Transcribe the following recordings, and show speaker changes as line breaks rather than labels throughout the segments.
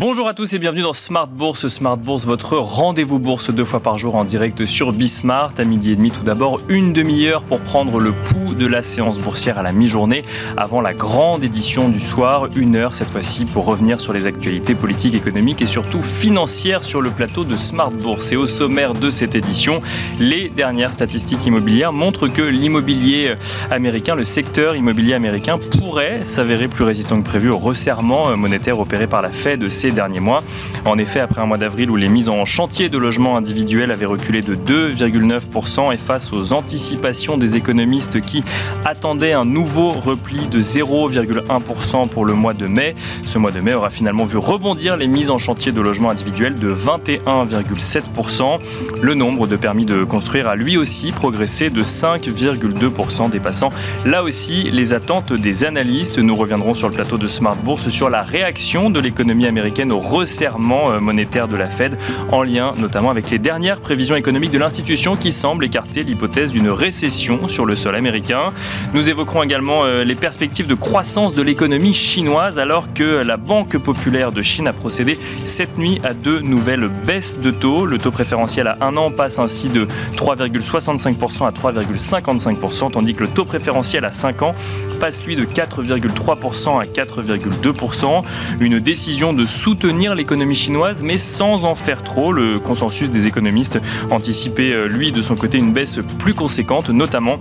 Bonjour à tous et bienvenue dans Smart Bourse. Smart Bourse, votre rendez-vous bourse deux fois par jour en direct sur Bismart. À midi et demi, tout d'abord, une demi-heure pour prendre le pouls de la séance boursière à la mi-journée avant la grande édition du soir. Une heure cette fois-ci pour revenir sur les actualités politiques, économiques et surtout financières sur le plateau de Smart Bourse. Et au sommaire de cette édition, les dernières statistiques immobilières montrent que l'immobilier américain, le secteur immobilier américain pourrait s'avérer plus résistant que prévu au resserrement monétaire opéré par la Fed derniers mois. En effet, après un mois d'avril où les mises en chantier de logements individuels avaient reculé de 2,9% et face aux anticipations des économistes qui attendaient un nouveau repli de 0,1% pour le mois de mai, ce mois de mai aura finalement vu rebondir les mises en chantier de logements individuels de 21,7%. Le nombre de permis de construire a lui aussi progressé de 5,2%, dépassant là aussi les attentes des analystes. Nous reviendrons sur le plateau de Smart Bourse sur la réaction de l'économie américaine au resserrement euh, monétaire de la Fed, en lien notamment avec les dernières prévisions économiques de l'institution qui semblent écarter l'hypothèse d'une récession sur le sol américain. Nous évoquerons également euh, les perspectives de croissance de l'économie chinoise alors que la Banque populaire de Chine a procédé cette nuit à deux nouvelles baisses de taux. Le taux préférentiel à un an passe ainsi de 3,65% à 3,55%, tandis que le taux préférentiel à 5 ans passe lui de 4,3% à 4,2%. Une décision de soutenir l'économie chinoise, mais sans en faire trop. Le consensus des économistes anticipait, euh, lui, de son côté, une baisse plus conséquente, notamment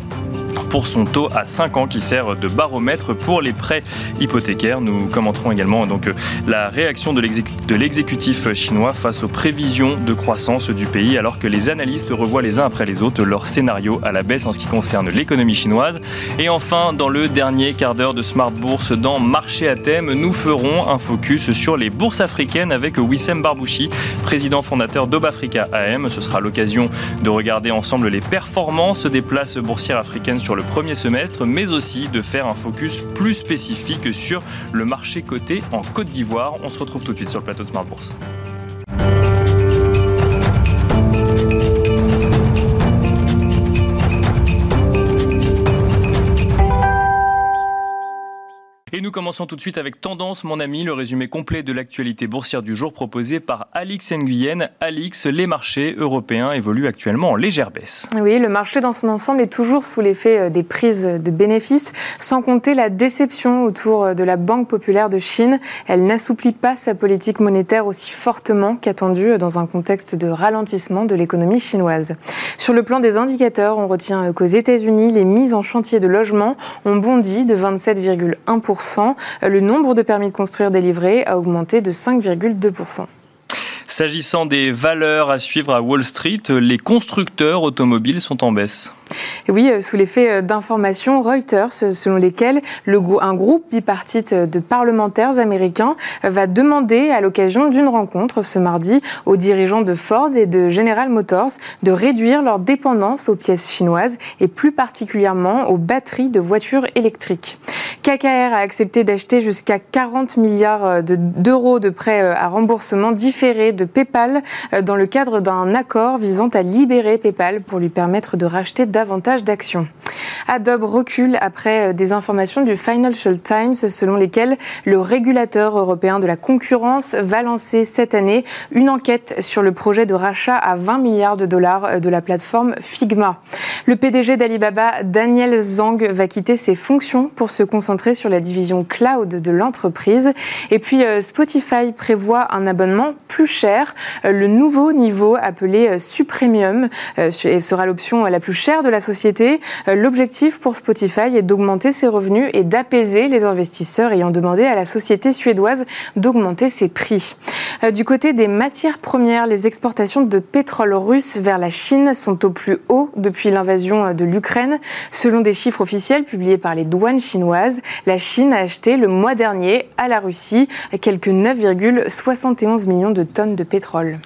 pour son taux à 5 ans qui sert de baromètre pour les prêts hypothécaires. Nous commenterons également donc la réaction de l'exécutif chinois face aux prévisions de croissance du pays alors que les analystes revoient les uns après les autres leur scénario à la baisse en ce qui concerne l'économie chinoise. Et enfin, dans le dernier quart d'heure de Smart Bourse dans Marché à thème, nous ferons un focus sur les bourses africaines avec Wissem Barbouchi, président fondateur d'Obafrica AM. Ce sera l'occasion de regarder ensemble les performances des places boursières africaines le premier semestre, mais aussi de faire un focus plus spécifique sur le marché coté en Côte d'Ivoire. On se retrouve tout de suite sur le plateau de Smart Bourse. Et nous commençons tout de suite avec Tendance, mon ami, le résumé complet de l'actualité boursière du jour proposé par Alix Nguyen. Alix, les marchés européens évoluent actuellement en légère baisse.
Oui, le marché dans son ensemble est toujours sous l'effet euh, des prises de bénéfices, sans compter la déception autour euh, de la Banque populaire de Chine. Elle n'assouplit pas sa politique monétaire aussi fortement qu'attendue euh, dans un contexte de ralentissement de l'économie chinoise. Sur le plan des indicateurs, on retient qu'aux États-Unis, les mises en chantier de logement ont bondi de 27,1% le nombre de permis de construire délivrés a augmenté de 5,2%.
S'agissant des valeurs à suivre à Wall Street, les constructeurs automobiles sont en baisse.
oui, euh, sous l'effet euh, d'informations Reuters, euh, selon lesquelles le, un groupe bipartite de parlementaires américains va demander, à l'occasion d'une rencontre ce mardi, aux dirigeants de Ford et de General Motors de réduire leur dépendance aux pièces chinoises et plus particulièrement aux batteries de voitures électriques. KKR a accepté d'acheter jusqu'à 40 milliards d'euros de prêts à remboursement différés de PayPal euh, dans le cadre d'un accord visant à libérer PayPal pour lui permettre de racheter davantage d'actions. Adobe recule après euh, des informations du Financial Times selon lesquelles le régulateur européen de la concurrence va lancer cette année une enquête sur le projet de rachat à 20 milliards de dollars euh, de la plateforme Figma. Le PDG d'Alibaba, Daniel Zhang, va quitter ses fonctions pour se concentrer sur la division cloud de l'entreprise. Et puis Spotify prévoit un abonnement plus cher euh, le nouveau niveau appelé euh, Supremium euh, sera l'option la plus chère de la société. L'objectif pour Spotify est d'augmenter ses revenus et d'apaiser les investisseurs ayant demandé à la société suédoise d'augmenter ses prix. Du côté des matières premières, les exportations de pétrole russe vers la Chine sont au plus haut depuis l'invasion de l'Ukraine. Selon des chiffres officiels publiés par les douanes chinoises, la Chine a acheté le mois dernier à la Russie quelques 9,71 millions de tonnes pétrole.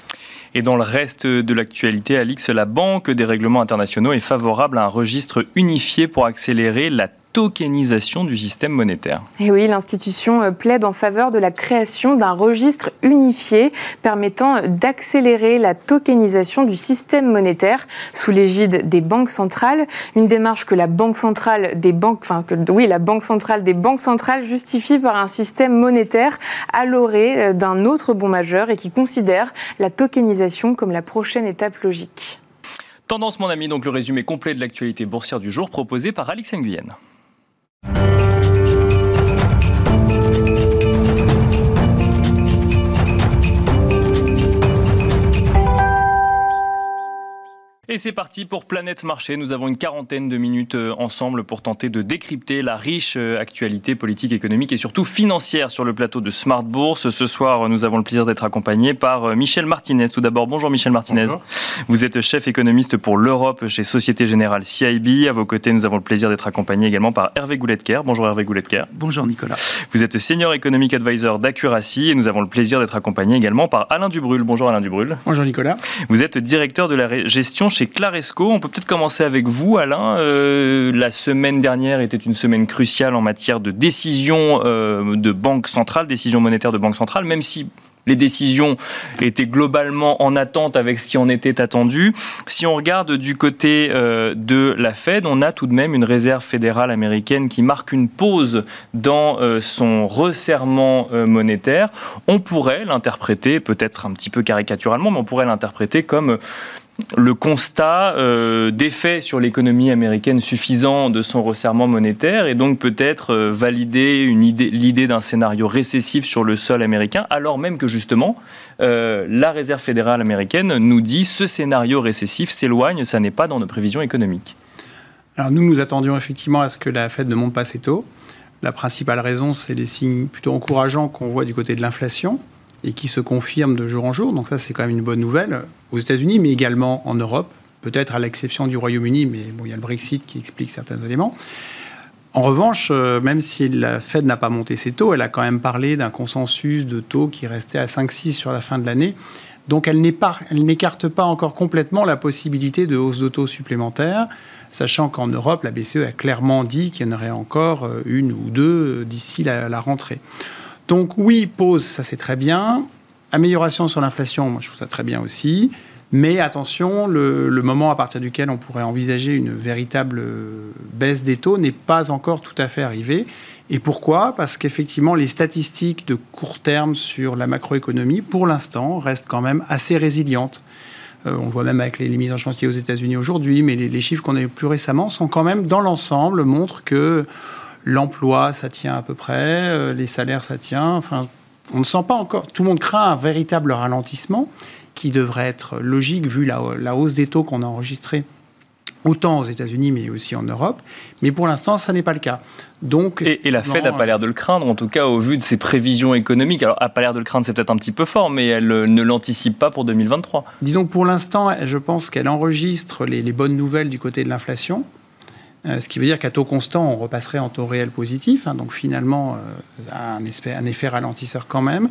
Et dans le reste de l'actualité, Alix, la Banque des règlements internationaux est favorable à un registre unifié pour accélérer la tokenisation du système monétaire.
Et oui, l'institution euh, plaide en faveur de la création d'un registre unifié permettant d'accélérer la tokenisation du système monétaire sous l'égide des banques centrales, une démarche que la banque centrale des banques, enfin que oui, la banque centrale des banques centrales justifie par un système monétaire à l'orée euh, d'un autre bon majeur et qui considère la tokenisation comme la prochaine étape logique.
Tendance, mon ami, donc le résumé complet de l'actualité boursière du jour proposé par Alix Nguyen. Et c'est parti pour Planète Marché. Nous avons une quarantaine de minutes euh, ensemble pour tenter de décrypter la riche euh, actualité politique, économique et surtout financière sur le plateau de Smart Bourse. Ce soir, nous avons le plaisir d'être accompagnés par euh, Michel Martinez. Tout d'abord, bonjour Michel Martinez. Vous êtes chef économiste pour l'Europe chez Société Générale CIB. À vos côtés, nous avons le plaisir d'être accompagnés également par Hervé Gouletker. Bonjour Hervé Gouletker.
Bonjour Nicolas.
Vous êtes senior economic advisor d'Accuracy et nous avons le plaisir d'être accompagnés également par Alain Dubrul. Bonjour Alain Dubrul.
Bonjour Nicolas.
Vous êtes directeur de la gestion chez Claresco. On peut peut-être commencer avec vous, Alain. Euh, la semaine dernière était une semaine cruciale en matière de décision euh, de banque centrale, décision monétaire de banque centrale, même si les décisions étaient globalement en attente avec ce qui en était attendu. Si on regarde du côté euh, de la Fed, on a tout de même une réserve fédérale américaine qui marque une pause dans son resserrement monétaire. On pourrait l'interpréter, peut-être un petit peu caricaturalement, mais on pourrait l'interpréter comme le constat euh, d'effet sur l'économie américaine suffisant de son resserrement monétaire et donc peut-être euh, valider l'idée d'un scénario récessif sur le sol américain, alors même que justement euh, la Réserve fédérale américaine nous dit ce scénario récessif s'éloigne, ça n'est pas dans nos prévisions économiques.
Alors nous nous attendions effectivement à ce que la Fed ne monte pas assez tôt. La principale raison, c'est les signes plutôt encourageants qu'on voit du côté de l'inflation et qui se confirme de jour en jour. Donc ça, c'est quand même une bonne nouvelle aux États-Unis, mais également en Europe, peut-être à l'exception du Royaume-Uni, mais bon, il y a le Brexit qui explique certains éléments. En revanche, euh, même si la Fed n'a pas monté ses taux, elle a quand même parlé d'un consensus de taux qui restait à 5-6 sur la fin de l'année. Donc elle n'écarte pas encore complètement la possibilité de hausse de taux supplémentaires, sachant qu'en Europe, la BCE a clairement dit qu'il y en aurait encore euh, une ou deux d'ici la, la rentrée. Donc oui, pause, ça c'est très bien. Amélioration sur l'inflation, moi je trouve ça très bien aussi. Mais attention, le, moment à partir duquel on pourrait envisager une véritable baisse des taux n'est pas encore tout à fait arrivé. Et pourquoi? Parce qu'effectivement, les statistiques de court terme sur la macroéconomie, pour l'instant, restent quand même assez résilientes. Euh, on voit même avec les, mises en chantier aux États-Unis aujourd'hui, mais les, les chiffres qu'on a eu plus récemment sont quand même, dans l'ensemble, montrent que L'emploi, ça tient à peu près. Euh, les salaires, ça tient. Enfin, on ne sent pas encore. Tout le monde craint un véritable ralentissement qui devrait être logique vu la, hausse des taux qu'on a enregistrée autant aux États-Unis mais aussi en Europe. Mais pour l'instant, ça n'est pas le cas.
Donc, et, la Fed n'a pas l'air de le craindre, en tout cas au vu de ses prévisions économiques. Alors, n'a pas l'air de le craindre, c'est peut-être un petit peu fort, mais elle ne l'anticipe pas pour 2023.
Disons que pour l'instant, je pense qu'elle enregistre les bonnes nouvelles du côté de l'inflation. Euh, ce qui veut dire qu'à taux constant, on repasserait en taux réel positif. Hein, donc finalement, euh, un, effet, ralentisseur quand même.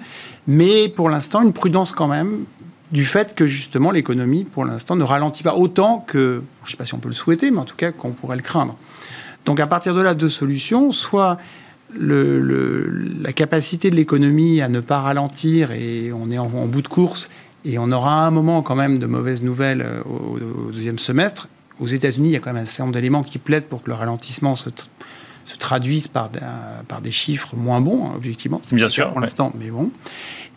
Mais pour l'instant, une prudence quand même du fait que justement l'économie, pour l'instant, ne ralentit pas autant que, je ne sais pas si on peut le souhaiter, mais en tout cas qu'on pourrait le craindre. Donc à partir de là, deux solutions. Soit la capacité de l'économie à ne pas ralentir et on est en, bout de course et on aura un moment quand même de mauvaises nouvelles euh, au deuxième semestre aux États-Unis, il y a quand même un certain nombre d'éléments qui plaident pour que le ralentissement se, se traduise par, par des chiffres moins bons, hein, objectivement.
Bien sûr.
Pour l'instant, mais bon.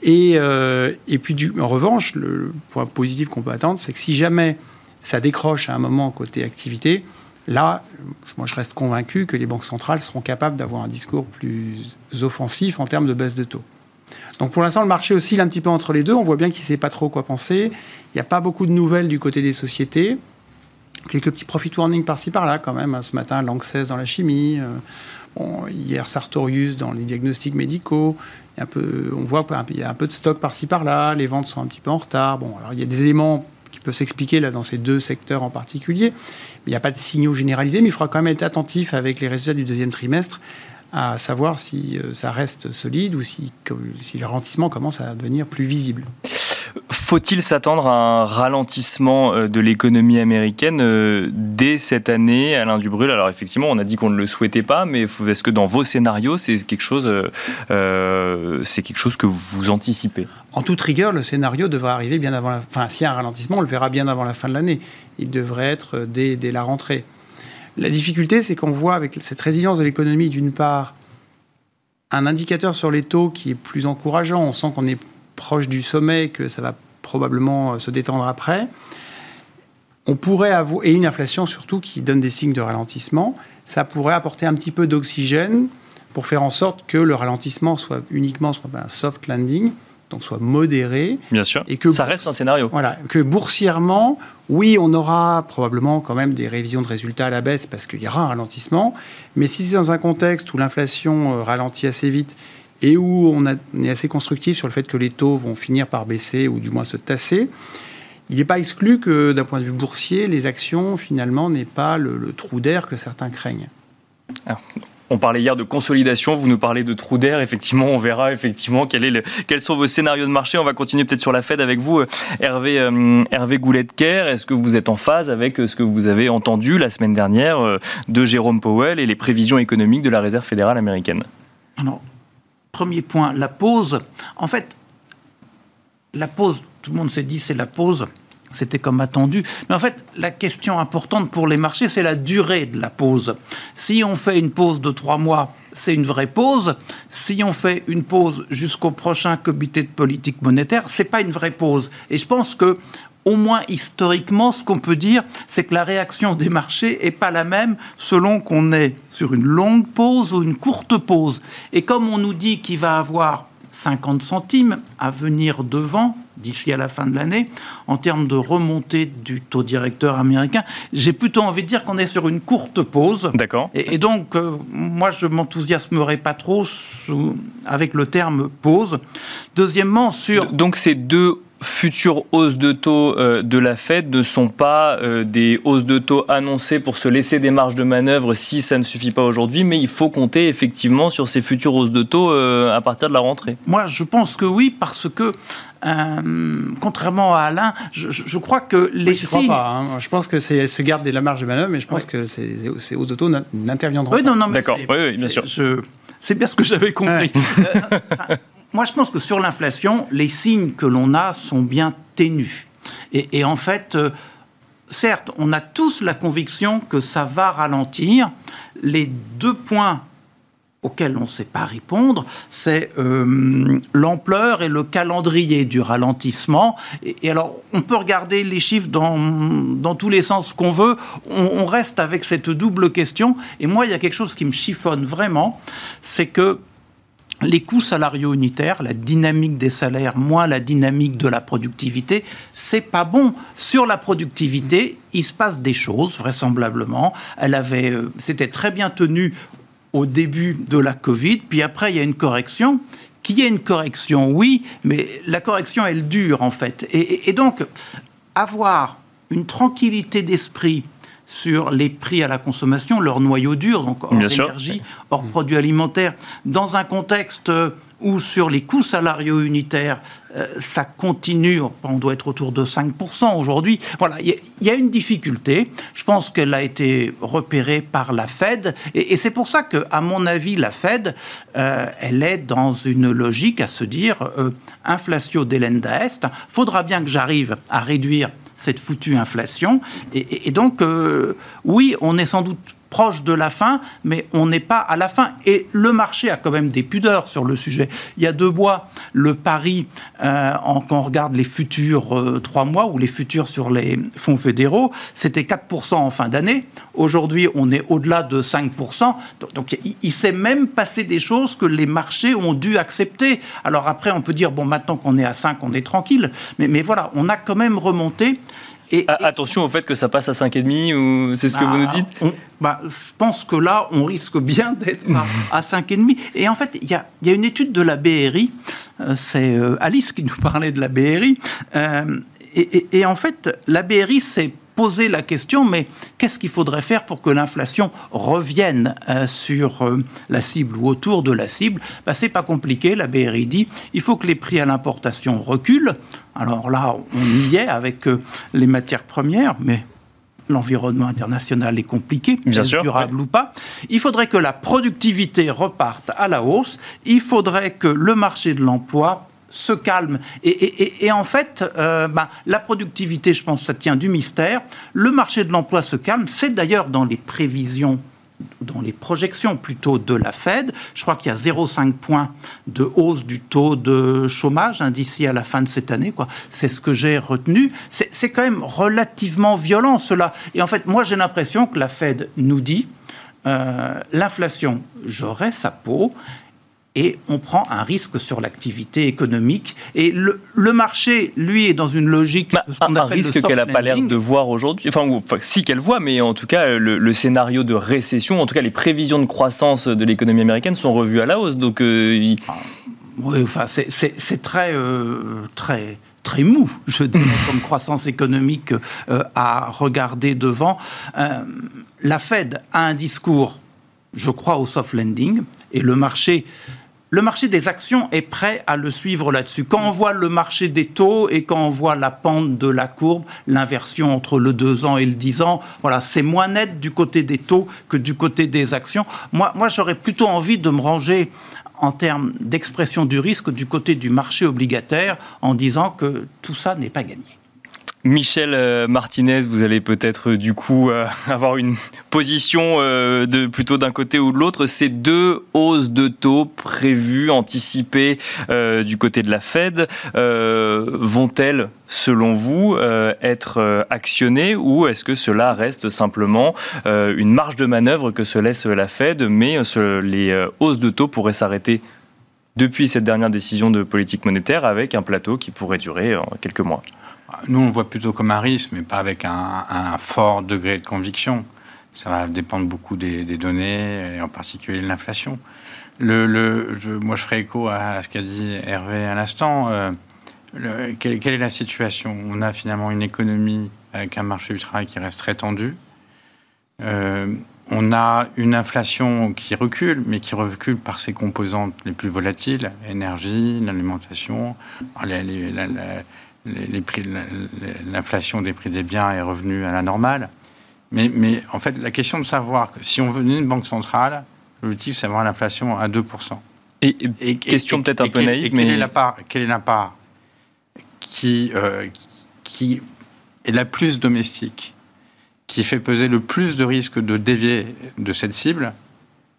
Et, euh, et puis, du, en revanche, le point positif qu'on peut attendre, c'est que si jamais ça décroche à un moment côté activité, là, moi, je reste convaincu que les banques centrales seront capables d'avoir un discours plus offensif en termes de baisse de taux. Donc pour l'instant, le marché oscille un petit peu entre les deux. On voit bien qu'il ne sait pas trop quoi penser. Il n'y a pas beaucoup de nouvelles du côté des sociétés. Quelques petits profit warnings par-ci par-là quand même. Ce matin, Lanxess dans la chimie. Euh, hier, Sartorius dans les diagnostics médicaux. On voit qu'il y a un peu de stock par-ci par-là. Les ventes sont un petit peu en retard. Bon, alors il y a des éléments qui peuvent s'expliquer là dans ces deux secteurs en particulier. Il n'y a pas de signaux généralisés. Mais il faudra quand même être attentif avec les résultats du deuxième trimestre à savoir si euh, ça reste solide ou si, si le ralentissement commence à devenir plus visible
Faut-il s'attendre à un ralentissement de l'économie américaine dès cette année, Alain Dubrul? Alors effectivement, on a dit qu'on ne le souhaitait pas, mais est-ce que dans vos scénarios, c'est quelque chose, c'est quelque chose que vous anticipez?
En toute rigueur, le scénario devrait arriver bien avant la. Enfin, s'il y a un ralentissement, on le verra bien avant la fin de l'année. Il devrait être dès, dès la rentrée. La difficulté, c'est qu'on voit avec cette résilience de l'économie, d'une part, un indicateur sur les taux qui est plus encourageant. On sent qu'on est proche du sommet, que ça va probablement se détendre après. On pourrait avoir, et une inflation surtout qui donne des signes de ralentissement, ça pourrait apporter un petit peu d'oxygène pour faire en sorte que le ralentissement soit uniquement soit un soft landing, donc soit modéré.
Bien sûr. Et que ça reste un scénario.
Voilà, que boursièrement, oui, on aura probablement quand même des révisions de résultats à la baisse parce qu'il y aura un ralentissement. Mais si c'est dans un contexte où l'inflation euh, ralentit assez vite et où on, est assez constructif sur le fait que les taux vont finir par baisser ou du moins se tasser, il n'est pas exclu que d'un point de vue boursier, les actions finalement n'aient pas le, le trou d'air que certains craignent.
Alors, on parlait hier de consolidation, vous nous parlez de trou d'air. Effectivement, on verra effectivement quels sont vos scénarios de marché. On va continuer peut-être sur la Fed avec vous, euh, Hervé, euh, Hervé Goulet-Kerr. Est-ce que vous êtes en phase avec euh, ce que vous avez entendu la semaine dernière de Jérôme Powell et les prévisions économiques de la Réserve fédérale américaine?
Alors, premier point, la pause. En fait, la pause, tout le monde s'est dit c'est la pause c'était comme attendu. Mais en fait, la question importante pour les marchés, c'est la durée de la pause. Si on fait une pause de trois mois, c'est une vraie pause. Si on fait une pause jusqu'au prochain comité de politique monétaire, c'est pas une vraie pause. Et je pense que au moins historiquement, ce qu'on peut dire, c'est que la réaction des marchés est pas la même selon qu'on est sur une longue pause ou une courte pause. Et comme on nous dit qu'il va avoir 50 centimes à venir devant d'ici à la fin de l'année en termes de remontée du taux directeur américain. J'ai plutôt envie de dire qu'on est sur une courte pause.
D'accord.
Et, donc, euh, moi, je m'enthousiasmerai pas trop avec le terme pause. Deuxièmement, sur...
Donc, ces deux futures hausses de taux euh, de la Fed ne sont pas euh, des hausses de taux annoncées pour se laisser des marges de manœuvre si ça ne suffit pas aujourd'hui, mais il faut compter effectivement sur ces futures hausses de taux euh, à partir de la rentrée.
Moi, je pense que oui, parce que contrairement à Alain, je, crois que les
je signes... pas. Hein. Je pense que c'est se garder la marge de manœuvre, mais je pense que ces, hausses de taux n'interviendront
oui,
pas.
Non, non,
D'accord, oui, oui, bien sûr.
C'est bien ce que j'avais compris. Moi, je pense que sur l'inflation, les signes que l'on a sont bien ténus. Et, en fait, euh, certes, on a tous la conviction que ça va ralentir. Les deux points auxquels on ne sait pas répondre, c'est euh, l'ampleur et le calendrier du ralentissement. Et, alors, on peut regarder les chiffres dans, dans tous les sens qu'on veut, on, on, reste avec cette double question. Et moi, il y a quelque chose qui me chiffonne vraiment, c'est que les coûts salariaux unitaires, la dynamique des salaires moins la dynamique de la productivité, c'est pas bon. Sur la productivité, il se passe des choses vraisemblablement. Elle avait, euh, c'était très bien tenu au début de la Covid, puis après il y a une correction. Qui est une correction, oui, mais la correction elle dure en fait. et donc avoir une tranquillité d'esprit sur les prix à la consommation, leur noyau dur, donc hors énergie, hors produits alimentaires, dans un contexte où sur les coûts salariaux unitaires, euh, ça continue, on doit être autour de 5% aujourd'hui. Voilà, il y, a une difficulté. Je pense qu'elle a été repérée par la Fed. Et, c'est pour ça que, à mon avis, la Fed, euh, elle est dans une logique à se dire, euh, inflatio delenda est, faudra bien que j'arrive à réduire cette foutue inflation. Et, donc, euh, oui, on est sans doute proche de la fin, mais on n'est pas à la fin. Et le marché a quand même des pudeurs sur le sujet. Il y a deux bois. Le pari, euh, en, quand on regarde les futurs euh, trois mois ou les futurs sur les fonds fédéraux, c'était 4% en fin d'année. Aujourd'hui, on est au-delà de 5%. Donc, il, s'est même passé des choses que les marchés ont dû accepter. Alors après, on peut dire, bon, maintenant qu'on est à 5, on est tranquille. Mais, mais voilà, on a quand même remonté.
Attention au fait que ça passe à 5,5 ou c'est ce que vous nous bah, dites
bah, Je pense que là, on risque bien d'être à, 5,5. Et en fait, il y a, une étude de la BRI, euh, c'est euh, Alice qui nous parlait de la BRI, euh, et, en fait, la BRI s'est poser la question, mais qu'est-ce qu'il faudrait faire pour que l'inflation revienne euh, sur euh, la cible ou autour de la cible? Ben, C'est pas compliqué, la BRI dit, il faut que les prix à l'importation reculent. Alors là, on y est avec euh, les matières premières, mais l'environnement international est compliqué,
Bien sûr,
durable ou pas? Il faudrait que la productivité reparte à la hausse. Il faudrait que le marché de l'emploi se calme. Et, en fait, euh, bah, la productivité, je pense, ça tient du mystère. Le marché de l'emploi se calme. C'est d'ailleurs dans les prévisions dans les projections plutôt de la Fed. Je crois qu'il y a 0,5 points de hausse du taux de chômage hein, d'ici à la fin de cette année. C'est ce que j'ai retenu. C'est quand même relativement violent cela. Et en fait, moi j'ai l'impression que la Fed nous dit euh, l'inflation, j'aurai sa peau, et on prend un risque sur l'activité économique. Et le, marché, lui, est dans une logique.
Bah, un, risque qu'elle n'a pas l'air de voir aujourd'hui. Enfin, si qu'elle voit, mais en tout cas, le, scénario de récession, en tout cas, les prévisions de croissance de l'économie américaine sont revues à la hausse. Donc, euh,
ah, oui, enfin, c'est très, euh, très très mou, je dirais, comme croissance économique euh, à regarder devant. la Fed a un discours, je crois, au soft landing, et le marché le marché des actions est prêt à le suivre là-dessus. Quand on voit le marché des taux et quand on voit la pente de la courbe, l'inversion entre le 2 ans et le 10 ans, voilà, c'est moins net du côté des taux que du côté des actions. Moi, moi j'aurais plutôt envie de me ranger en termes d'expression du risque du côté du marché obligataire en disant que tout ça n'est pas gagné.
Michel euh, Martinez, vous allez peut-être euh, du coup euh, avoir une position de plutôt d'un côté ou de l'autre. Ces deux hausses de taux prévues, anticipées du côté de la Fed, vont-elles, selon vous, être actionnées ou est-ce que cela reste simplement une marge de manœuvre que se laisse la Fed, mais les hausses de taux pourraient s'arrêter depuis cette dernière décision de politique monétaire avec un plateau qui pourrait durer quelques mois?
Nous, on le voit plutôt comme un risque, mais pas avec un, fort degré de conviction. Ça va dépendre beaucoup des, données, en particulier de l'inflation. Moi, je ferai écho à, ce qu'a dit Hervé à l'instant. Euh, quelle, est la situation? On a finalement une économie avec un marché du travail qui reste très tendu. Euh, on a une inflation qui recule, mais qui recule par ses composantes les plus volatiles, énergie, l'alimentation, les, les, prix, l'inflation des prix des biens est revenue à la normale. Mais, mais, en fait, la question de savoir que si on veut une banque centrale, l'objectif, c'est avoir l'inflation à 2%.
Et, question peut-être un peu naïve,
mais... Quelle est la part, quelle est la part qui, euh, qui est la plus domestique, qui fait peser le plus de risques de dévier de cette cible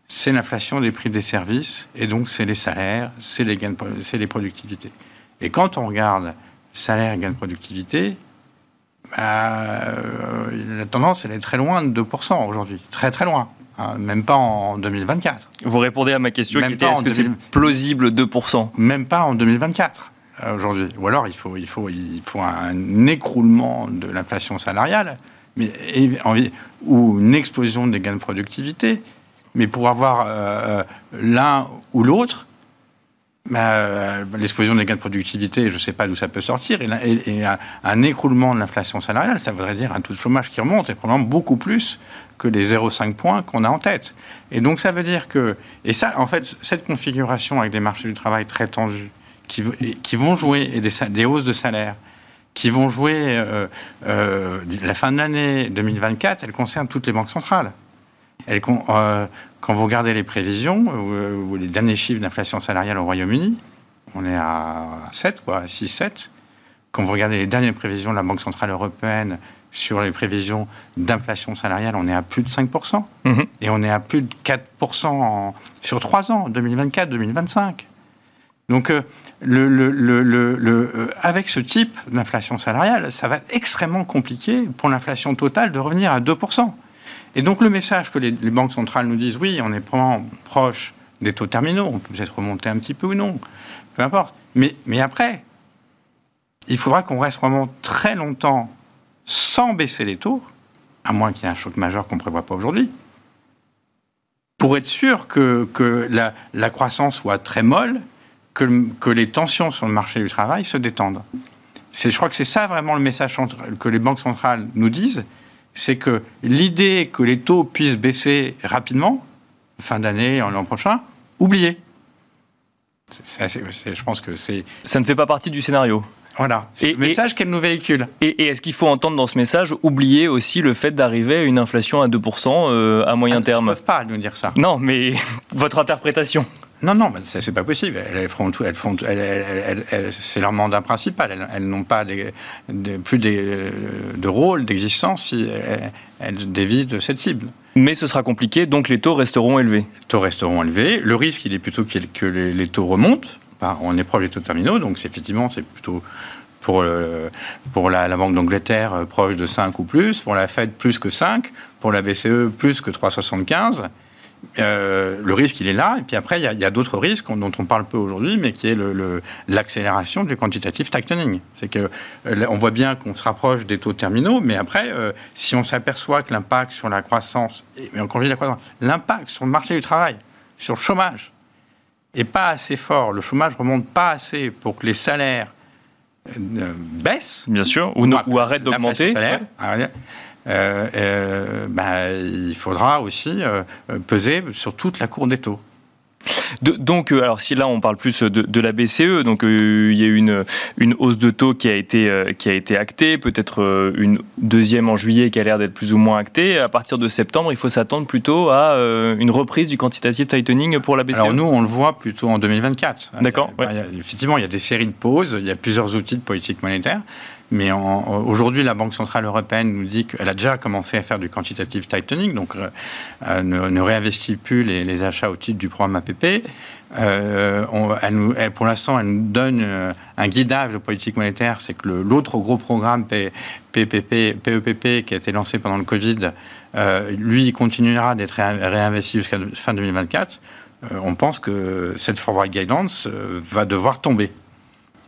c'est l'inflation des prix des services, et donc c'est les salaires, c'est les gains, c'est les productivités. Et quand on regarde salaire et gain de productivité, bah, euh, la tendance, elle est très loin de 2% aujourd'hui. Très, très loin. Hein, même pas en 2024.
Vous répondez à ma question qui était est-ce que c'est plausible 2%
Même pas en 2024 euh, aujourd'hui. Ou alors il faut, il, faut, il faut un écroulement de l'inflation salariale mais, ou une explosion des gains de productivité. Mais pour avoir euh, l'un ou l'autre, bah, l'explosion des gains de productivité, je ne sais pas d'où ça peut sortir, et, un, écroulement de l'inflation salariale, ça voudrait dire un taux de chômage qui remonte, et probablement beaucoup plus que les 0,5 points qu'on a en tête. Et donc ça veut dire que, et ça, en fait, cette configuration avec des marchés du travail très tendus, qui, vont jouer, et des, des, hausses de salaire, qui vont jouer euh, euh, la fin de l'année 2024, elle concerne toutes les banques centrales. Elle, euh, quand vous regardez les prévisions, euh, ou, les derniers chiffres d'inflation salariale au Royaume-Uni, on est à 7, quoi, 6, 7. Quand vous regardez les dernières prévisions de la Banque Centrale Européenne sur les prévisions d'inflation salariale, on est à plus de 5%. Mhm. Et on est à plus de 4% sur 3 ans, 2024-2025. Donc, euh, le, le, avec ce type d'inflation salariale, ça va être extrêmement compliqué pour l'inflation totale de revenir à 2%. Et donc le message que les, banques centrales nous disent, oui, on est vraiment proche des taux terminaux, on peut peut-être remonter un petit peu ou non, peu importe. Mais, après, il faudra qu'on reste vraiment très longtemps sans baisser les taux, à moins qu'il y ait un choc majeur qu'on ne prévoit pas aujourd'hui, pour être sûr que, la, croissance soit très molle, que les tensions sur le marché du travail se détendent. je crois que c'est ça vraiment le message que les banques centrales nous disent, c'est que l'idée que les taux puissent baisser rapidement, fin d'année, en l'an prochain, oubliez. je pense que c'est.
Ça ne fait pas partie du scénario.
Voilà, c'est le message qu'elle nous véhicule.
Et, est-ce qu'il faut entendre dans ce message oublier aussi le fait d'arriver à une inflation à 2% euh, à moyen terme
Ils ne peuvent pas nous dire ça.
Non, mais votre interprétation
non, non, ça c'est pas possible. Elles, font tout, elles font, c'est leur mandat principal. Elles, n'ont pas plus de rôle, d'existence si elles, dévient de cette cible.
Mais ce sera compliqué, donc les taux resteront élevés. Les
taux resteront élevés. Le risque, il est plutôt que les, taux remontent. On est proche des taux terminaux, donc effectivement, c'est plutôt pour, euh, pour la, la Banque d'Angleterre euh, proche de 5 ou plus, pour la Fed plus que 5, pour la BCE plus que 3,75. Euh, le risque, il est là. Et puis après, il y a, d'autres risques dont on parle peu aujourd'hui, mais qui est l'accélération le, du quantitative tightening. C'est que euh, on voit bien qu'on se rapproche des taux terminaux, mais après, euh, si on s'aperçoit que l'impact sur la croissance, et, dis la croissance, l'impact sur le marché du travail, sur le chômage, est pas assez fort, le chômage remonte pas assez pour que les salaires baissent.
Bien sûr, ou, ou arrêtent d'augmenter.
Bah, il faudra aussi euh, peser sur toute la cour des taux.
donc, alors si là on parle plus de, la BCE, donc il y a eu une, une hausse de taux qui a été, qui a été actée, peut-être une deuxième en juillet qui a l'air d'être plus ou moins actée. À partir de septembre, il faut s'attendre plutôt à une reprise du quantitative tightening pour la BCE.
Alors nous, on le voit plutôt en 2024.
D'accord.
Effectivement, il y a des séries de pauses, il y a plusieurs outils de politique monétaire. Mais aujourd'hui, la Banque Centrale Européenne nous dit qu'elle a déjà commencé à faire du quantitative tightening, donc euh, euh, ne, réinvestit plus les, achats au titre du programme APP. Euh, pour l'instant, elle nous donne un guidage de politique monétaire, c'est que l'autre gros programme PEPP, PEPP qui a été lancé pendant le Covid, lui, continuera d'être réinvesti jusqu'à fin 2024. on pense que cette forward guidance va devoir tomber.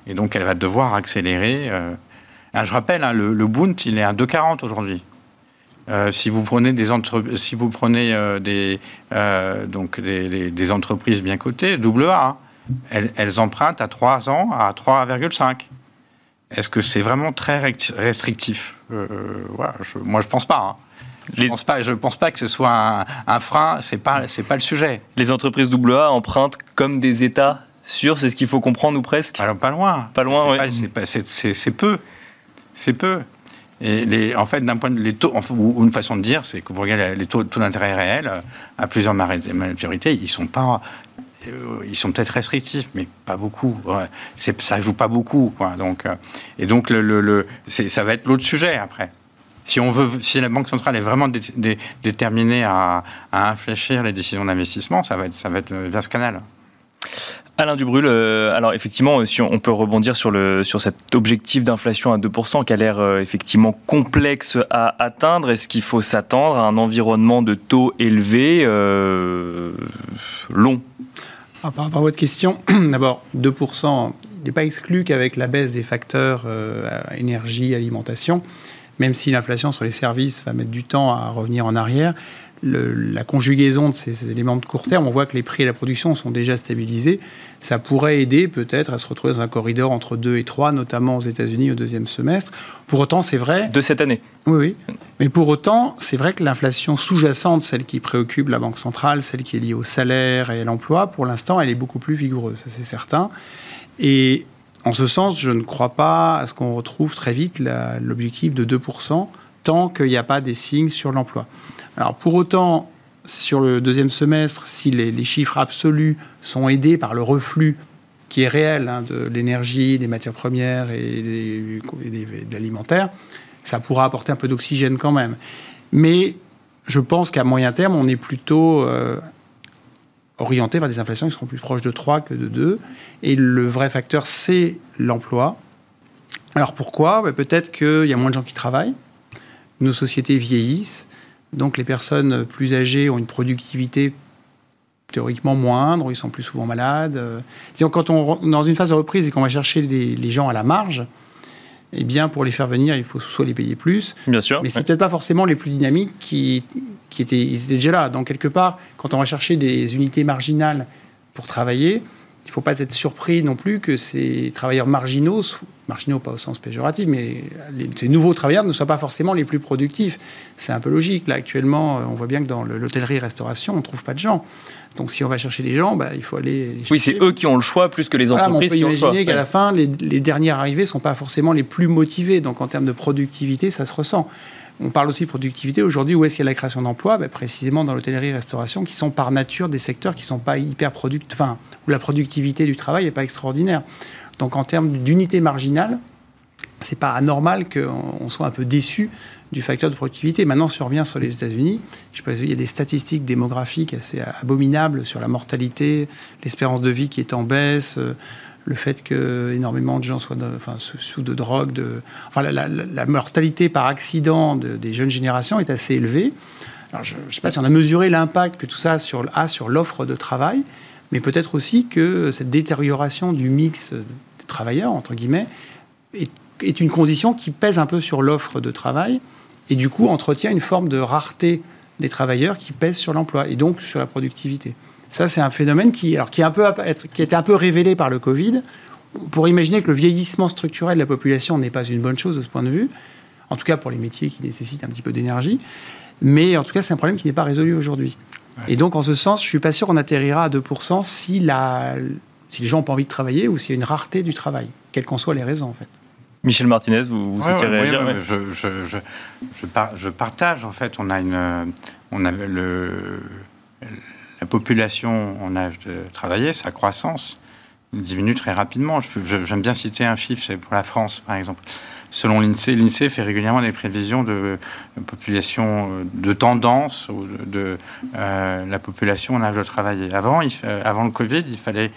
Et donc, elle va devoir accélérer je rappelle, hein, le, le Bund, il est à 2,40 aujourd'hui. Euh, si vous prenez des si vous prenez euh, des euh, donc des, entreprises bien cotées, double A, hein, elles, empruntent à 3 ans à 3,5. Est-ce que c'est vraiment très restrictif? Moi, je pense pas. Hein. Je ne pense pas, je pense pas que ce soit un, frein. C'est pas, c'est pas le sujet.
Les entreprises double A empruntent comme des États sûrs. C'est ce qu'il faut comprendre ou presque?
Alors pas loin.
Pas loin.
C'est peu. C'est peu. Et les, en fait, d'un point de les taux, ou une façon de dire, c'est que vous regardez les taux, taux d'intérêt réels euh, à plusieurs maturités, ils sont pas, euh, ils sont peut-être restrictifs, mais pas beaucoup. Ouais. Ça joue pas beaucoup, quoi. Donc, euh, et donc le, le, ça va être l'autre sujet après. Si on veut, si la banque centrale est vraiment déterminée à, à, infléchir les décisions d'investissement, ça va être, ça va être vers ce canal.
Alain Dubrul, euh, alors effectivement, si on, peut rebondir sur, sur cet objectif d'inflation à 2% qui a l'air euh, effectivement complexe à atteindre, est-ce qu'il faut s'attendre à un environnement de taux élevé euh, long?
Ah, Par rapport à votre question, d'abord, 2%, il n'est pas exclu qu'avec la baisse des facteurs énergie, alimentation, même si l'inflation sur les services va mettre du temps à revenir en arrière, la conjugaison de ces, éléments de court terme, on voit que les prix et la production sont déjà stabilisés. Ça pourrait aider peut-être à se retrouver dans un corridor entre 2 et 3, notamment aux États-Unis au deuxième semestre. Pour autant, c'est vrai.
De cette année
Oui, oui. Mais pour autant, c'est vrai que l'inflation sous-jacente, celle qui préoccupe la Banque centrale, celle qui est liée au salaire et à l'emploi, pour l'instant, elle est beaucoup plus vigoureuse, ça c'est certain. Et en ce sens, je ne crois pas à ce qu'on retrouve très vite l'objectif de 2% tant qu'il n'y a pas des signes sur l'emploi. Alors pour autant, sur le deuxième semestre, si les, chiffres absolus sont aidés par le reflux qui est réel hein, de l'énergie, des matières premières et, de l'alimentaire, ça pourra apporter un peu d'oxygène quand même. Mais je pense qu'à moyen terme, on est plutôt euh, orienté vers des inflations qui seront plus proches de 3 que de 2. Et le vrai facteur, c'est l'emploi. Alors pourquoi? Ben, Peut-être qu'il y a moins de gens qui travaillent, nos sociétés vieillissent, donc les personnes plus âgées ont une productivité théoriquement moindre, ils sont plus souvent malades. Disons, quand on dans une phase de reprise et qu'on va chercher les, gens à la marge, eh bien, pour les faire venir, il faut soit les payer plus.
Bien sûr.
Mais c'est peut-être pas forcément les plus dynamiques qui, qui étaient, ils étaient déjà là. Donc, quelque part, quand on va chercher des unités marginales pour travailler, il ne faut pas être surpris non plus que ces travailleurs marginaux, marginaux pas au sens péjoratif, mais ces nouveaux travailleurs ne soient pas forcément les plus productifs. C'est un peu logique. Là, actuellement, on voit bien que dans l'hôtellerie-restauration, on ne trouve pas de gens. Donc, si on va chercher des gens, bah, il faut aller.
oui, c'est eux qui ont le choix plus que les entreprises
on
peut
imaginer qu'à la fin, les, les derniers arrivés ne sont pas forcément les plus motivés. Donc, en termes de productivité, ça se ressent. On parle aussi de productivité. Aujourd'hui, où est-ce qu'il y a la création d'emplois? Ben, Précisément dans l'hôtellerie-restauration, qui sont par nature des secteurs qui ne sont pas hyper productifs, enfin, où la productivité du travail n'est pas extraordinaire. Donc, en termes d'unité marginale, c'est pas anormal qu'on soit un peu déçu du facteur de productivité. Maintenant, si on revient sur les États-Unis, qu'il y a des statistiques démographiques assez abominables sur la mortalité, l'espérance de vie qui est en baisse, euh, le fait que énormément de gens soient enfin, sous de drogue, de, enfin, la, mortalité par accident des jeunes générations est assez élevée. Alors, je ne sais pas si on a mesuré l'impact que tout ça a sur l'offre de travail, mais peut-être aussi que cette détérioration du mix de travailleurs, entre guillemets, est, est une condition qui pèse un peu sur l'offre de travail et du coup entretient une forme de rareté des travailleurs qui pèse sur l'emploi et donc sur la productivité. Ça, c'est un phénomène qui, alors, qui, un peu, qui a été un peu révélé par le Covid. Pour imaginer que le vieillissement structurel de la population n'est pas une bonne chose de ce point de vue, en tout cas pour les métiers qui nécessitent un petit peu d'énergie, mais en tout cas, c'est un problème qui n'est pas résolu aujourd'hui. Et donc, en ce sens, je suis pas sûr qu'on atterrira à 2% si, la, si les gens n'ont pas envie de travailler ou s'il y a une rareté du travail, quelles qu'en soient les raisons, en fait.
Michel Martinez, vous, vous souhaitez réagir
je, je, je, je, partage, en fait, on a, une, on a le, la population en âge de travailler, sa croissance diminue très rapidement. J'aime bien citer un chiffre, c'est pour la France, par exemple. Selon l'INSEE, l'INSEE fait régulièrement des prévisions de population, euh, de tendance de, euh, la population en âge de travailler. Avant, il, avant le Covid, il fallait,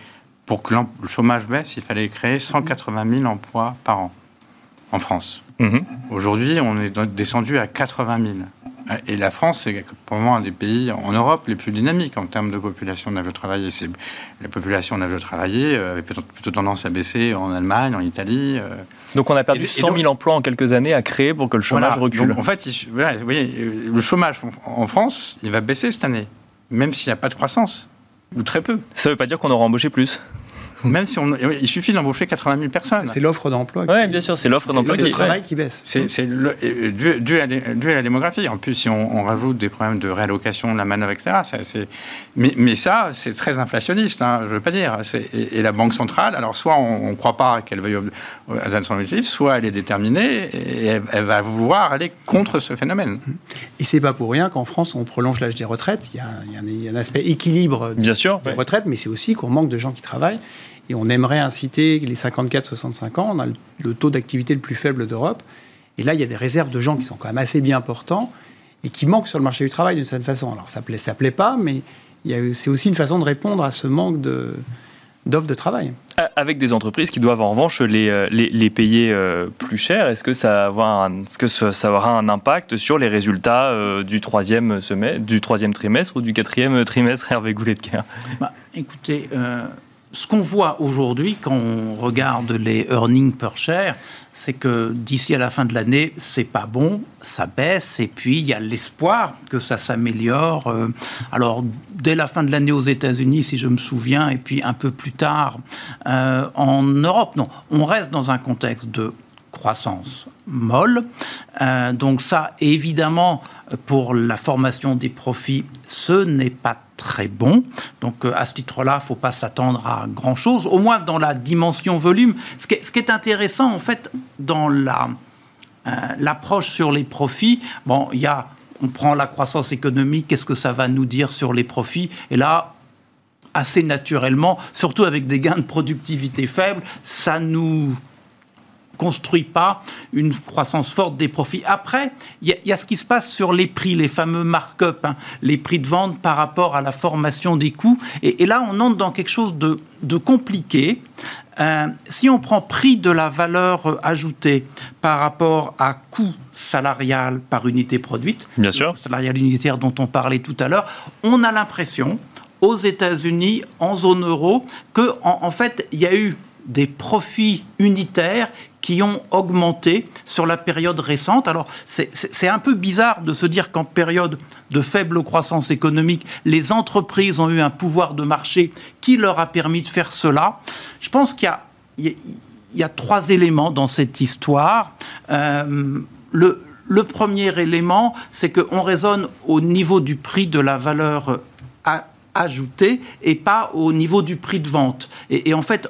pour que le chômage baisse, il fallait créer 180 000 emplois par an en France. Mhm. Aujourd'hui, on est descendu à 80 000. Et la France, c'est probablement un des pays en Europe les plus dynamiques en termes de population d'âge de travailler. La population d'âge de travailler euh, avait plutôt, tendance à baisser en Allemagne, en Italie. Euh.
Donc on a perdu 100 000 emplois en quelques années à créer pour que le chômage recule.
en fait, vous voyez, euh, le chômage en France, il va baisser cette année, même s'il n'y a pas de croissance, ou très peu.
Ça ne veut pas dire qu'on aura embauché plus
même si on, il suffit d'embaucher 80 000 personnes.
C'est l'offre d'emploi.
Oui, bien sûr, c'est l'offre d'emploi
qui le travail qui baisse.
C'est dû, à, la démographie. En plus, si on, rajoute des problèmes de réallocation de la manœuvre, etc. Ça, mais, mais, ça, c'est très inflationniste, hein, je ne veux pas dire. Et, la Banque centrale, alors soit on ne croit pas qu'elle veuille atteindre son objectif, soit elle est déterminée et elle, va vouloir aller contre ce phénomène.
Et c'est pas pour rien qu'en France, on prolonge l'âge des retraites. Il y, a, il y a un, aspect équilibre
bien sûr,
des retraites, mais c'est aussi qu'on manque de gens qui travaillent. Et on aimerait inciter les 54-65 ans. On a le taux d'activité le plus faible d'Europe. Et là, il y a des réserves de gens qui sont quand même assez bien portants et qui manquent sur le marché du travail d'une certaine façon. Alors, ça ne plaît, ça plaît pas, mais c'est aussi une façon de répondre à ce manque de, d'offres de travail.
Avec des entreprises qui doivent en revanche les, euh, les, payer euh, plus cher, est-ce que, ça, avoir un, est-ce que ça aura un impact sur les résultats euh, du, troisième semestre, du troisième trimestre ou du quatrième trimestre, Hervé goulet de
bah, Écoutez, ce qu'on voit aujourd'hui quand on regarde les earnings per share, c'est que d'ici à la fin de l'année, c'est pas bon, ça baisse, et puis il y a l'espoir que ça s'améliore. Euh, alors, dès la fin de l'année aux États-Unis, si je me souviens, et puis un peu plus tard euh, en Europe, non, on reste dans un contexte de croissance molle. Euh, donc ça, évidemment, pour la formation des profits, ce n'est pas très bon. Donc euh, à ce titre-là, il ne faut pas s'attendre à grand-chose, au moins dans la dimension volume. Ce qui est, intéressant, en fait, dans la, euh, l'approche sur les profits, bon, y a, on prend la croissance économique, qu'est-ce que ça va nous dire sur les profits? Et là, assez naturellement, surtout avec des gains de productivité faibles, ça nous construit pas une croissance forte des profits. Après, il y, a ce qui se passe sur les prix, les fameux markups, hein, les prix de vente par rapport à la formation des coûts. Et, là, on entre dans quelque chose de, compliqué. Euh, si on prend prix de la valeur ajoutée par rapport à coût salarial par unité produite,
Bien sûr.
salarial unitaire dont on parlait tout à l'heure, on a l'impression aux États-Unis, en zone euro, que en fait, il y a eu des profits unitaires ont augmenté sur la période récente. Alors, c'est un peu bizarre de se dire qu'en période de faible croissance économique, les entreprises ont eu un pouvoir de marché qui leur a permis de faire cela. Je pense qu'il y, a, trois éléments dans cette histoire. Euh, le, le premier élément, c'est qu'on raisonne au niveau du prix de la valeur ajoutée et pas au niveau du prix de vente. Et, en fait,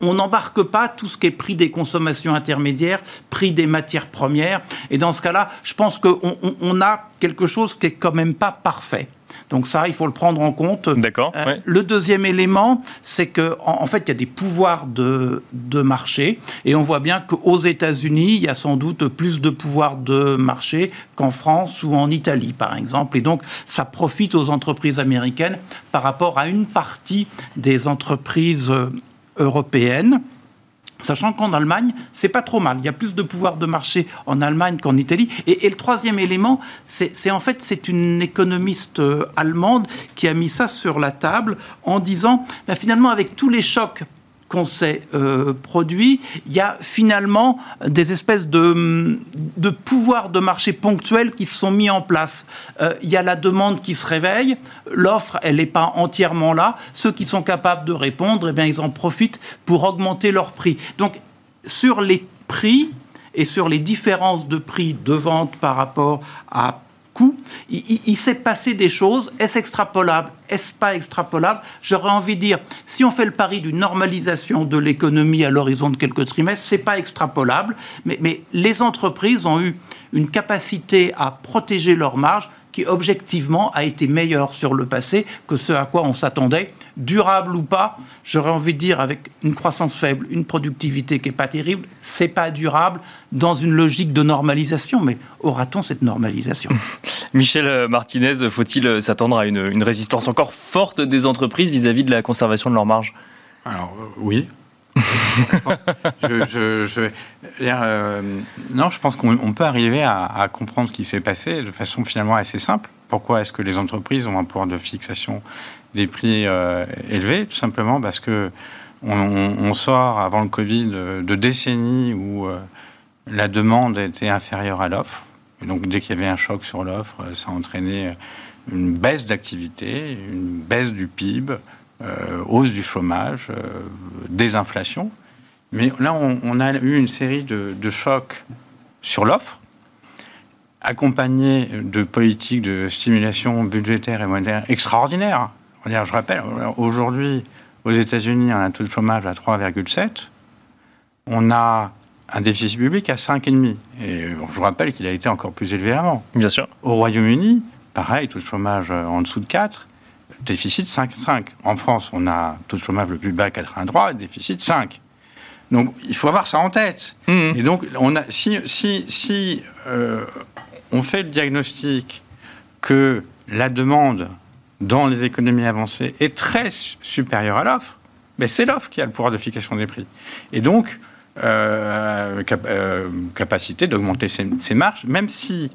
on n'embarque pas tout ce qui est prix des consommations intermédiaires, prix des matières premières. Et dans ce cas-là, je pense qu'on a quelque chose qui est quand même pas parfait. Donc ça, il faut le prendre en compte.
D'accord.
Euh, le deuxième élément, c'est que en, fait, il y a des pouvoirs de, de marché, et on voit bien qu'aux États-Unis, il y a sans doute plus de pouvoirs de marché qu'en France ou en Italie, par exemple. Et donc, ça profite aux entreprises américaines par rapport à une partie des entreprises européennes. Sachant qu'en Allemagne, c'est pas trop mal. Il y a plus de pouvoir de marché en Allemagne qu'en Italie. Et, le troisième élément, c'est en fait c'est une économiste euh, allemande qui a mis ça sur la table en disant, ben, finalement, avec tous les chocs qu'on s'est euh, produit, il y a finalement des espèces de, de pouvoirs de marché ponctuels qui se sont mis en place. Euh, il y a la demande qui se réveille, l'offre, elle n'est pas entièrement là. Ceux qui sont capables de répondre, eh bien, ils en profitent pour augmenter leur prix. Donc, sur les prix et sur les différences de prix de vente par rapport à il, s'est passé des choses. Est-ce extrapolable? Est-ce pas extrapolable? J'aurais envie de dire, si on fait le pari d'une normalisation de l'économie à l'horizon de quelques trimestres, c'est pas extrapolable. Mais, mais les entreprises ont eu une capacité à protéger leurs marges qui objectivement a été meilleur sur le passé que ce à quoi on s'attendait, durable ou pas. J'aurais envie de dire avec une croissance faible, une productivité qui est pas terrible, c'est pas durable dans une logique de normalisation. Mais aura-t-on cette normalisation?
Michel Martinez, faut-il s'attendre à une, résistance encore forte des entreprises vis-à-vis de la conservation de leurs marges?
Alors euh, oui, je, euh, non, je pense qu'on peut arriver à, comprendre ce qui s'est passé de façon finalement assez simple. Pourquoi est-ce que les entreprises ont un pouvoir de fixation des prix euh, élevés? Tout simplement parce que on, sort avant le Covid de, décennies où euh, la demande était inférieure à l'offre. Et donc dès qu'il y avait un choc sur l'offre, ça entraînait une baisse d'activité, une baisse du PIB, euh, hausse du chômage, euh, désinflation. Mais là, on, a eu une série de, chocs sur l'offre, accompagnés de politiques de stimulation budgétaire et monétaire extraordinaires. Je rappelle, aujourd'hui, aux États-Unis, on a un taux de chômage à 3,7. On a un déficit public à 5,5. Et je vous rappelle qu'il a été encore plus élevé avant.
Bien sûr.
Au Royaume-Uni, pareil, taux de chômage en dessous de 4 déficit 5,5. En France, on a taux de chômage le plus bas 83, déficit 5. Donc il faut avoir ça en tête. Mmh. Et donc on a, si, si, si euh, on fait le diagnostic que la demande dans les économies avancées est très supérieure à l'offre, mais ben, c'est l'offre qui a le pouvoir de fixation des prix. Et donc, euh, euh, capacité d'augmenter ses, ses, marges, même si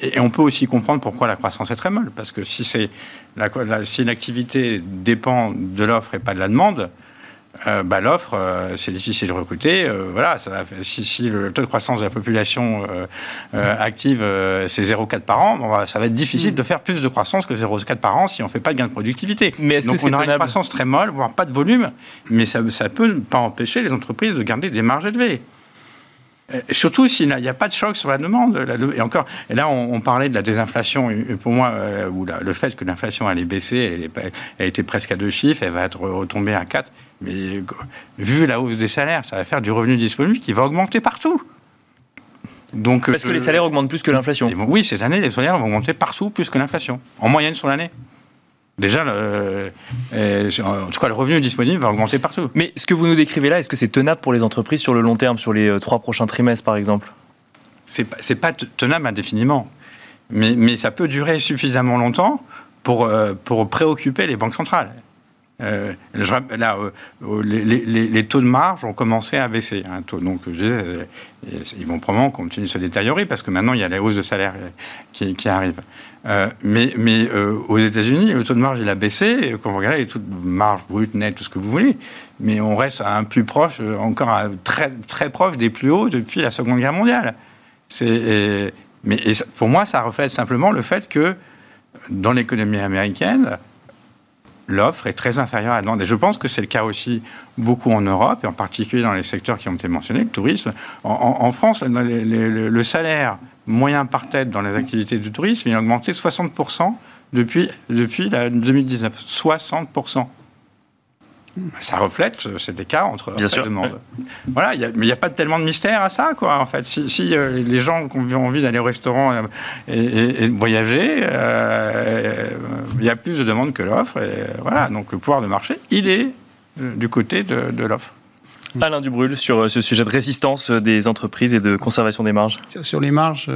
et on peut aussi comprendre pourquoi la croissance est très molle, parce que si, c'est la, si l'activité dépend de l'offre et pas de la demande, euh, bah, l'offre, euh, c'est difficile de recruter. Euh, voilà, ça si, si, le taux de croissance de la population active, c'est 0,4 par an, bon, ça va être difficile mm. de faire plus de croissance que 0,4 par an si on ne fait pas de gain de productivité.
Mais est-ce
Donc
que on
a une croissance très molle, voire pas de volume, mais ça ne peut pas empêcher les entreprises de garder des marges élevées. Euh, surtout s'il n'y a pas de choc sur la demande. Et encore, et là, on, parlait de la désinflation. Et pour moi, euh, ou le fait que l'inflation allait baisser, elle, elle, était presque à deux chiffres, elle va être retombée à quatre. Mais vu la hausse des salaires, ça va faire du revenu disponible qui va augmenter partout.
Donc, Parce que les euh, salaires augmentent plus que l'inflation.
Oui, cette année, les salaires vont augmenter partout plus que l'inflation, en moyenne sur l'année. Déjà, le, euh, en tout cas, le revenu disponible va augmenter partout.
Mais ce que vous nous décrivez là, est-ce que c'est tenable pour les entreprises sur le long terme, sur les euh, trois prochains trimestres, par exemple?
C'est pas, pas tenable indéfiniment. Mais, mais ça peut durer suffisamment longtemps pour, euh, pour préoccuper les banques centrales. Euh, euh, les, taux de marge ont commencé à baisser. Hein, donc, ils vont probablement continuer de se détériorer parce que maintenant, il y a la hausse de salaire qui, qui arrive. mais, aux États-Unis, le taux de marge, il a baissé. Quand vous regardez les taux de marge brut, net, tout ce que vous voulez, mais on reste un plus proche, encore très, très proche des plus hauts depuis la Seconde Guerre mondiale. Pour moi, ça reflète simplement le fait que dans l'économie américaine, l'offre est très inférieure à la demande. Et je pense que c'est le cas aussi beaucoup en Europe, et en particulier dans les secteurs qui ont été mentionnés, le tourisme. En, France, le salaire moyen par tête dans les activités du tourisme, il a augmenté de 60% depuis, depuis la 2019. 60% ça reflète cet écart entre
Bien sûr.
demande. Voilà, mais il n'y a pas tellement de mystère à ça, quoi, en fait. Si, euh, les gens ont envie d'aller au restaurant euh, et, de voyager, euh, il y a plus de demandes que l'offre. Et voilà, donc le pouvoir de marché, il est du côté de, l'offre.
Alain Dubrul, sur ce sujet de résistance des entreprises et de conservation des marges.
Sur les marges,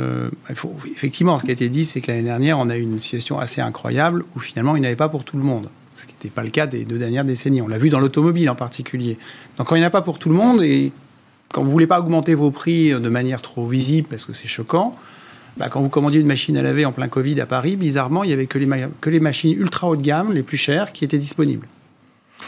il faut, effectivement, ce qui a été dit, c'est que l'année dernière, on a eu une situation assez incroyable où finalement, il n'y avait pas pour tout le monde ce qui n'était pas le cas des deux dernières décennies. On l'a vu dans l'automobile en particulier. Donc quand il n'y en a pas pour tout le monde et quand vous ne voulez pas augmenter vos prix de manière trop visible parce que c'est choquant, bah, quand vous commandiez une machine à laver en plein Covid à Paris, bizarrement, il n'y avait que les, que les machines ultra haut de gamme, les plus chères, qui étaient disponibles.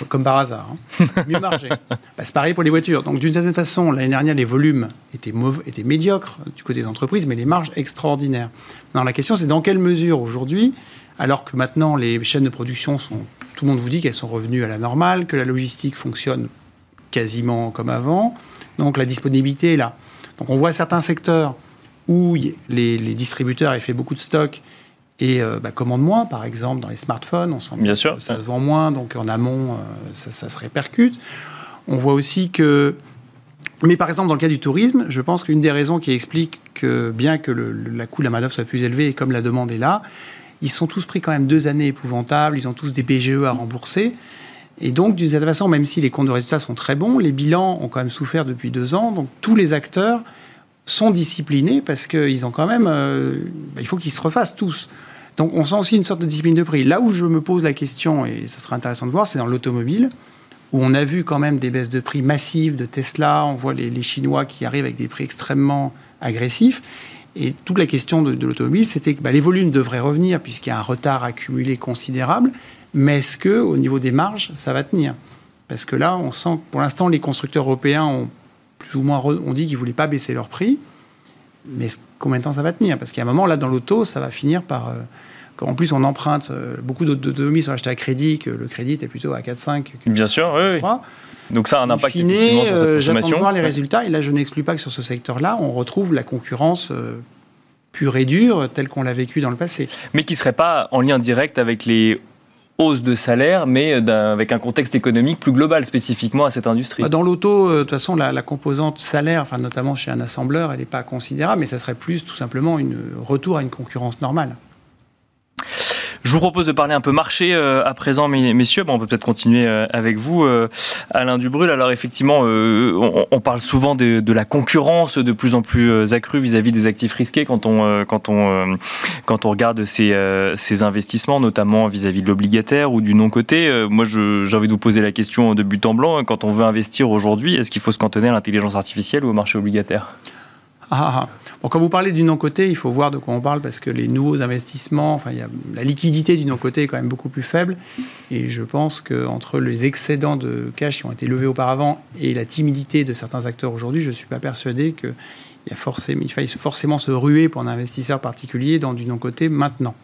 Comme par hasard. Hein. Mieux margé. Bah, c'est pareil pour les voitures. Donc d'une certaine façon, l'année dernière, les volumes étaient, mauvais, étaient médiocres du côté des entreprises, mais les marges extraordinaires. Non, la question, c'est dans quelle mesure aujourd'hui, alors que maintenant les chaînes de production sont tout le monde vous dit qu'elles sont revenues à la normale, que la logistique fonctionne quasiment comme avant. Donc la disponibilité est là. Donc on voit certains secteurs où les, distributeurs ont fait beaucoup de stocks et euh, bah, commandent moins, par exemple dans les smartphones. On sent
Bien sûr.
ça se vend moins, donc en amont, euh, ça, se répercute. On voit aussi que mais par exemple, dans le cas du tourisme, je pense qu'une des raisons qui explique que bien que le, la coût de la main-d'œuvre soit plus élevé et comme la demande est là, ils sont tous pris quand même deux années épouvantables, ils ont tous des PGE à rembourser. Et donc, d'une certaine façon, même si les comptes de résultats sont très bons, les bilans ont quand même souffert depuis deux ans. Donc, tous les acteurs sont disciplinés parce qu'ils ont quand même. Euh, bah, il faut qu'ils se refassent tous. Donc, on sent aussi une sorte de discipline de prix. Là où je me pose la question, et ça sera intéressant de voir, c'est dans l'automobile, où on a vu quand même des baisses de prix massives de Tesla. On voit les Chinois qui arrivent avec des prix extrêmement agressifs. Et toute la question de, l'automobile, c'était que bah, les volumes devraient revenir puisqu'il y a un retard accumulé considérable. Mais est-ce que, au niveau des marges, ça va tenir? Parce que là, on sent que pour l'instant, les constructeurs européens ont plus ou moins ont dit qu'ils ne voulaient pas baisser leur prix. Mais combien de temps ça va tenir? Parce qu'à un moment, là, dans l'auto, ça va finir par. Euh, en plus, on emprunte, euh, beaucoup d'automobiles sont achetés à crédit, que le crédit est plutôt à 4-5.
Bien sûr, oui. Donc ça a un impact
fine, euh, J'attends de voir les résultats. Et là, je n'exclus pas que sur ce secteur-là, on retrouve la concurrence euh, pure et dure telle qu'on l'a vécue dans le passé.
Mais qui ne serait pas en lien direct avec les hausses de salaire, mais avec un contexte économique plus global spécifiquement à cette industrie.
Bah, dans l'auto, euh, de toute façon, la, composante salaire, enfin, notamment chez un assembleur, elle n'est pas considérable, mais ça serait plus tout simplement un retour à une concurrence normale.
Je vous propose de parler un peu marché euh, à présent, messieurs. On peut peut-être continuer euh, avec vous, euh, Alain Dubrul. Alors effectivement, on, parle souvent de, la concurrence de plus en plus accrue vis-à-vis des actifs risqués quand on, quand on, quand on regarde ces, ces investissements, notamment vis-à-vis de l'obligataire ou du non-côté. moi, j'ai envie de vous poser la question de but en blanc. Quand on veut investir aujourd'hui, est-ce qu'il faut se cantonner à l'intelligence artificielle ou au marché obligataire?
Ah, ah. Bon, quand vous parlez du non-côté, il faut voir de quoi on parle parce que les nouveaux investissements, enfin, la liquidité du non-côté est quand même beaucoup plus faible. Et je pense qu'entre les excédents de cash qui ont été levés auparavant et la timidité de certains acteurs aujourd'hui, je ne suis pas persuadé qu'il faille forcément se ruer pour un investisseur particulier dans du non-côté maintenant.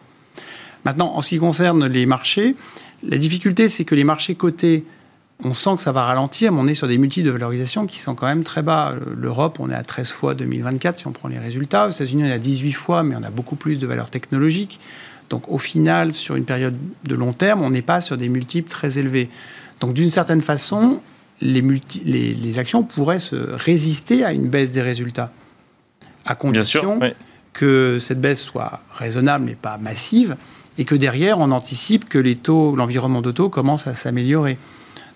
Maintenant, en ce qui concerne les marchés, la difficulté, c'est que les marchés cotés on sent que ça va ralentir, mais on est sur des multiples de valorisation qui sont quand même très bas. L'Europe, on est à 13 fois 2024 si on prend les résultats. Aux États-Unis, on est à 18 fois, mais on a beaucoup plus de valeurs technologiques. Donc au final, sur une période de long terme, on n'est pas sur des multiples très élevés. Donc d'une certaine façon, les, les, actions pourraient se résister à une baisse des résultats, à condition que cette baisse soit raisonnable mais pas massive, et que derrière, on anticipe que les taux, l'environnement de taux commence à s'améliorer.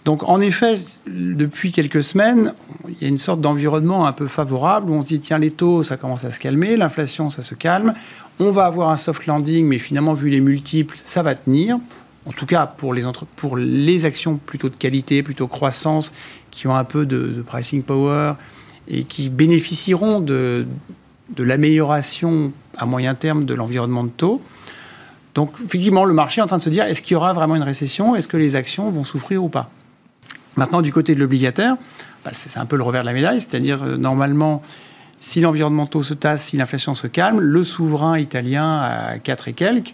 Donc en effet, depuis quelques semaines, il y a une sorte d'environnement un peu favorable où on se dit, tiens, les taux, ça commence à se calmer, l'inflation, ça se calme, on va avoir un soft landing, mais finalement, vu les multiples, ça va tenir. en tout cas pour les, actions plutôt de qualité, plutôt croissance, qui ont un peu de, pricing power et qui bénéficieront de, de l'amélioration à moyen terme de l'environnement de taux. Donc effectivement, le marché est en train de se dire, est-ce qu'il y aura vraiment une récession? Est-ce que les actions vont souffrir ou pas? Maintenant, du côté de l'obligataire, bah, c'est un peu le revers de la médaille, c'est-à-dire euh, normalement, si l'environnement de taux se tasse, si l'inflation se calme, le souverain italien à 4 et quelques,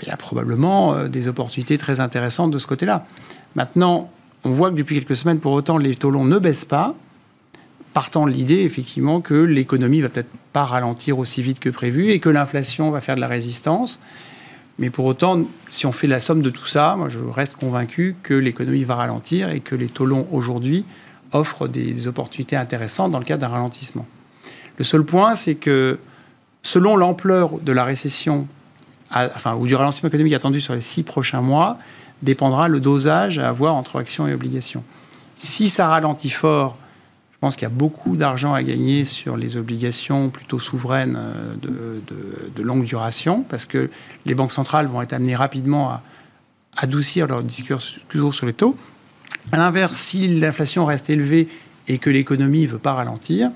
il y a probablement euh, des opportunités très intéressantes de ce côté-là. Maintenant, on voit que depuis quelques semaines, pour autant, les taux longs ne baissent pas, partant de l'idée, effectivement, que l'économie va peut-être pas ralentir aussi vite que prévu et que l'inflation va faire de la résistance. Mais pour autant, si on fait la somme de tout ça, moi je reste convaincu que l'économie va ralentir et que les taux longs aujourd'hui offrent des opportunités intéressantes dans le cadre d'un ralentissement. Le seul point, c'est que selon l'ampleur de la récession enfin, ou du ralentissement économique attendu sur les six prochains mois, dépendra le dosage à avoir entre actions et obligations. Si ça ralentit fort, pense qu'il y a beaucoup d'argent à gagner sur les obligations plutôt souveraines euh, de, longue duration, parce que les banques centrales vont être amenées rapidement à adoucir leur discours sur les taux. À l'inverse, si l'inflation reste élevée et que l'économie ne veut pas ralentir,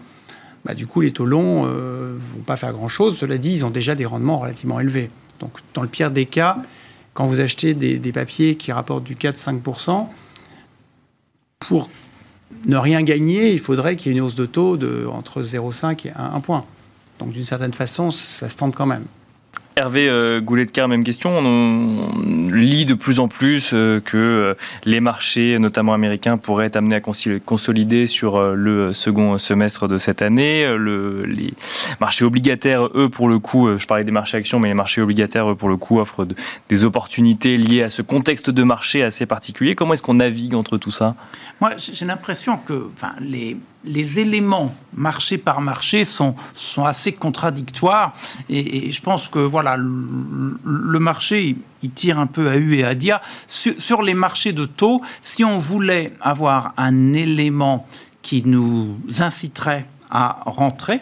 bah, du coup, les taux longs ne euh, vont pas faire grand-chose. Cela dit, ils ont déjà des rendements relativement élevés. Donc, dans le pire des cas, quand vous achetez des, papiers qui rapportent du 4-5%, pour ne rien gagner, il faudrait qu'il y ait une hausse de taux de entre 0,5 et 1, 1 point. Donc, d'une certaine façon, ça se tente quand même.
Hervé euh, Goulet de Car, même question. On, lit de plus en plus euh, que euh, les marchés, notamment américains, pourraient être amenés à consolider sur le second semestre de cette année. les marchés obligataires, eux, pour le coup, je parlais des marchés actions, mais les marchés obligataires, pour le coup, offrent des opportunités liées à ce contexte de marché assez particulier. Comment est-ce qu'on navigue entre tout ça?
Moi, j'ai l'impression que les les éléments marché par marché sont, sont assez contradictoires. Et, je pense que voilà le, marché il tire un peu à U et à Dia sur, sur les marchés de taux si on voulait avoir un élément qui nous inciterait à rentrer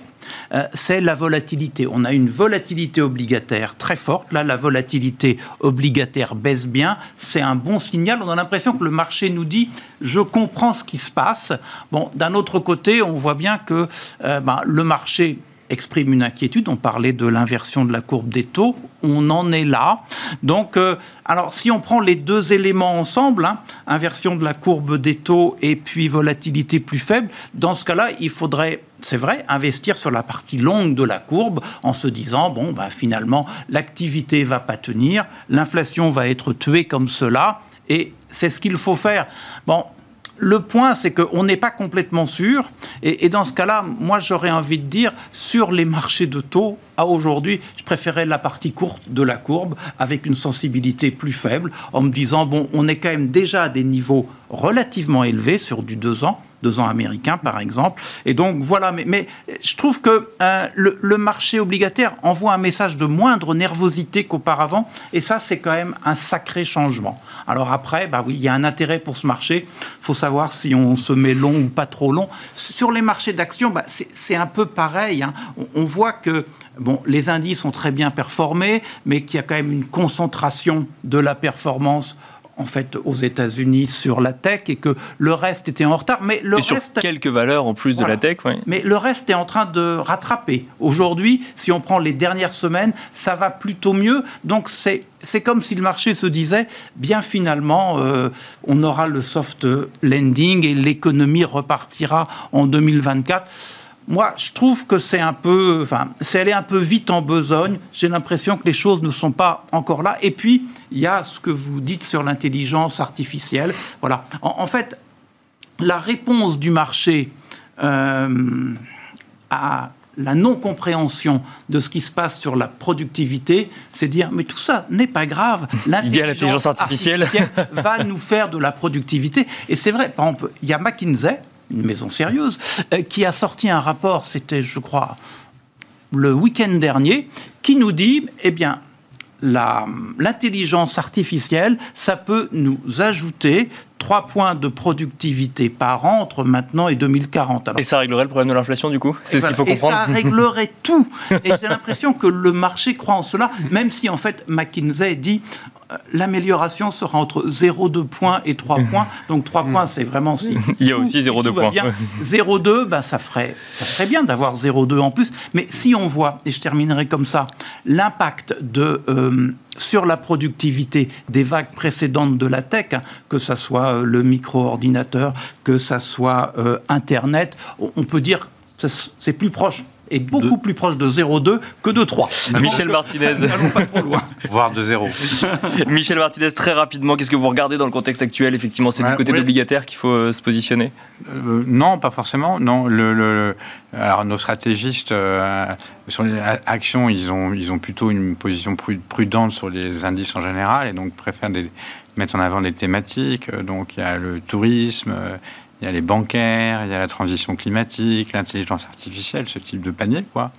euh, c'est la volatilité. On a une volatilité obligataire très forte. Là, la volatilité obligataire baisse bien. C'est un bon signal. On a l'impression que le marché nous dit je comprends ce qui se passe. Bon, d'un autre côté, on voit bien que euh, ben, le marché exprime une inquiétude. On parlait de l'inversion de la courbe des taux. On en est là. Donc, euh, alors, si on prend les deux éléments ensemble, hein, inversion de la courbe des taux et puis volatilité plus faible, dans ce cas-là, il faudrait c'est vrai, investir sur la partie longue de la courbe en se disant, bon, ben, finalement, l'activité va pas tenir, l'inflation va être tuée comme cela, et c'est ce qu'il faut faire. Bon, le point, c'est qu'on n'est pas complètement sûr. Et, dans ce cas-là, moi, j'aurais envie de dire, sur les marchés de taux, à aujourd'hui, je préférais la partie courte de la courbe, avec une sensibilité plus faible, en me disant, bon, on est quand même déjà à des niveaux relativement élevés sur du 2 ans deux ans américains, par exemple. Et donc, voilà. Mais, je trouve que euh, le, marché obligataire envoie un message de moindre nervosité qu'auparavant. Et ça, c'est quand même un sacré changement. Alors après, bah oui, il y a un intérêt pour ce marché. Faut savoir si on se met long ou pas trop long. Sur les marchés d'actions, bah, c'est un peu pareil. Hein. On, on voit que Bon, les indices ont très bien performé, mais qu'il y a quand même une concentration de la performance en fait aux États-Unis sur la tech et que le reste était en retard. Mais le
et sur quelques valeurs en plus de la tech, oui.
Mais le reste est en train de rattraper. Aujourd'hui, si on prend les dernières semaines, ça va plutôt mieux. Donc c'est c'est comme si le marché se disait, bien finalement, euh, on aura le soft landing et l'économie repartira en 2024 moi, je trouve que c'est un peu, enfin, c'est aller un peu vite en besogne. J'ai l'impression que les choses ne sont pas encore là. Et puis, il y a ce que vous dites sur l'intelligence artificielle. Voilà. En, fait, la réponse du marché euh, à la non-compréhension de ce qui se passe sur la productivité, c'est dire mais tout ça n'est pas grave.
L'intelligence artificielle.
artificielle va nous faire de la productivité. Et c'est vrai, par exemple, il y a McKinsey une maison sérieuse, euh, qui a sorti un rapport, c'était, je crois, le week-end dernier, qui nous dit, eh bien, l'intelligence artificielle, ça peut nous ajouter trois points de productivité par an entre maintenant et 2040.
et ça réglerait le problème de l'inflation, du coup? C'est ce qu'il faut comprendre
Et ça réglerait tout. Et j'ai l'impression que le marché croit en cela, même si, en fait, McKinsey dit l'amélioration sera entre 0,2 points et 3 points. Donc 3 mm. points, c'est vraiment si.
Il y a aussi 0,2 points.
0,2, ben, ça, ferait, ça serait bien d'avoir 0,2 en plus. Mais si on voit, et je terminerai comme ça, l'impact de. Euh, sur la productivité des vagues précédentes de la tech, hein, que ce soit euh, le micro-ordinateur, que ce soit euh, Internet, on peut dire que c'est plus proche est beaucoup plus proche de 0,2 que de 3.
Michel Martinez.
N'allons pas trop loin.
Voire de 0.
Michel Martinez, très rapidement, qu'est-ce que vous regardez dans le contexte actuel Effectivement, c'est du côté oui. d'obligataire qu'il faut euh, se positionner?
Euh, Non, pas forcément. Non, le, alors nos stratégistes euh, sur les actions, ils ont, ils ont plutôt une position prudente sur les indices en général et donc préfèrent mettre en avant des thématiques. Donc il y a le tourisme il y a les bancaires, il y a la transition climatique, l'intelligence artificielle, ce type de panier, quoi.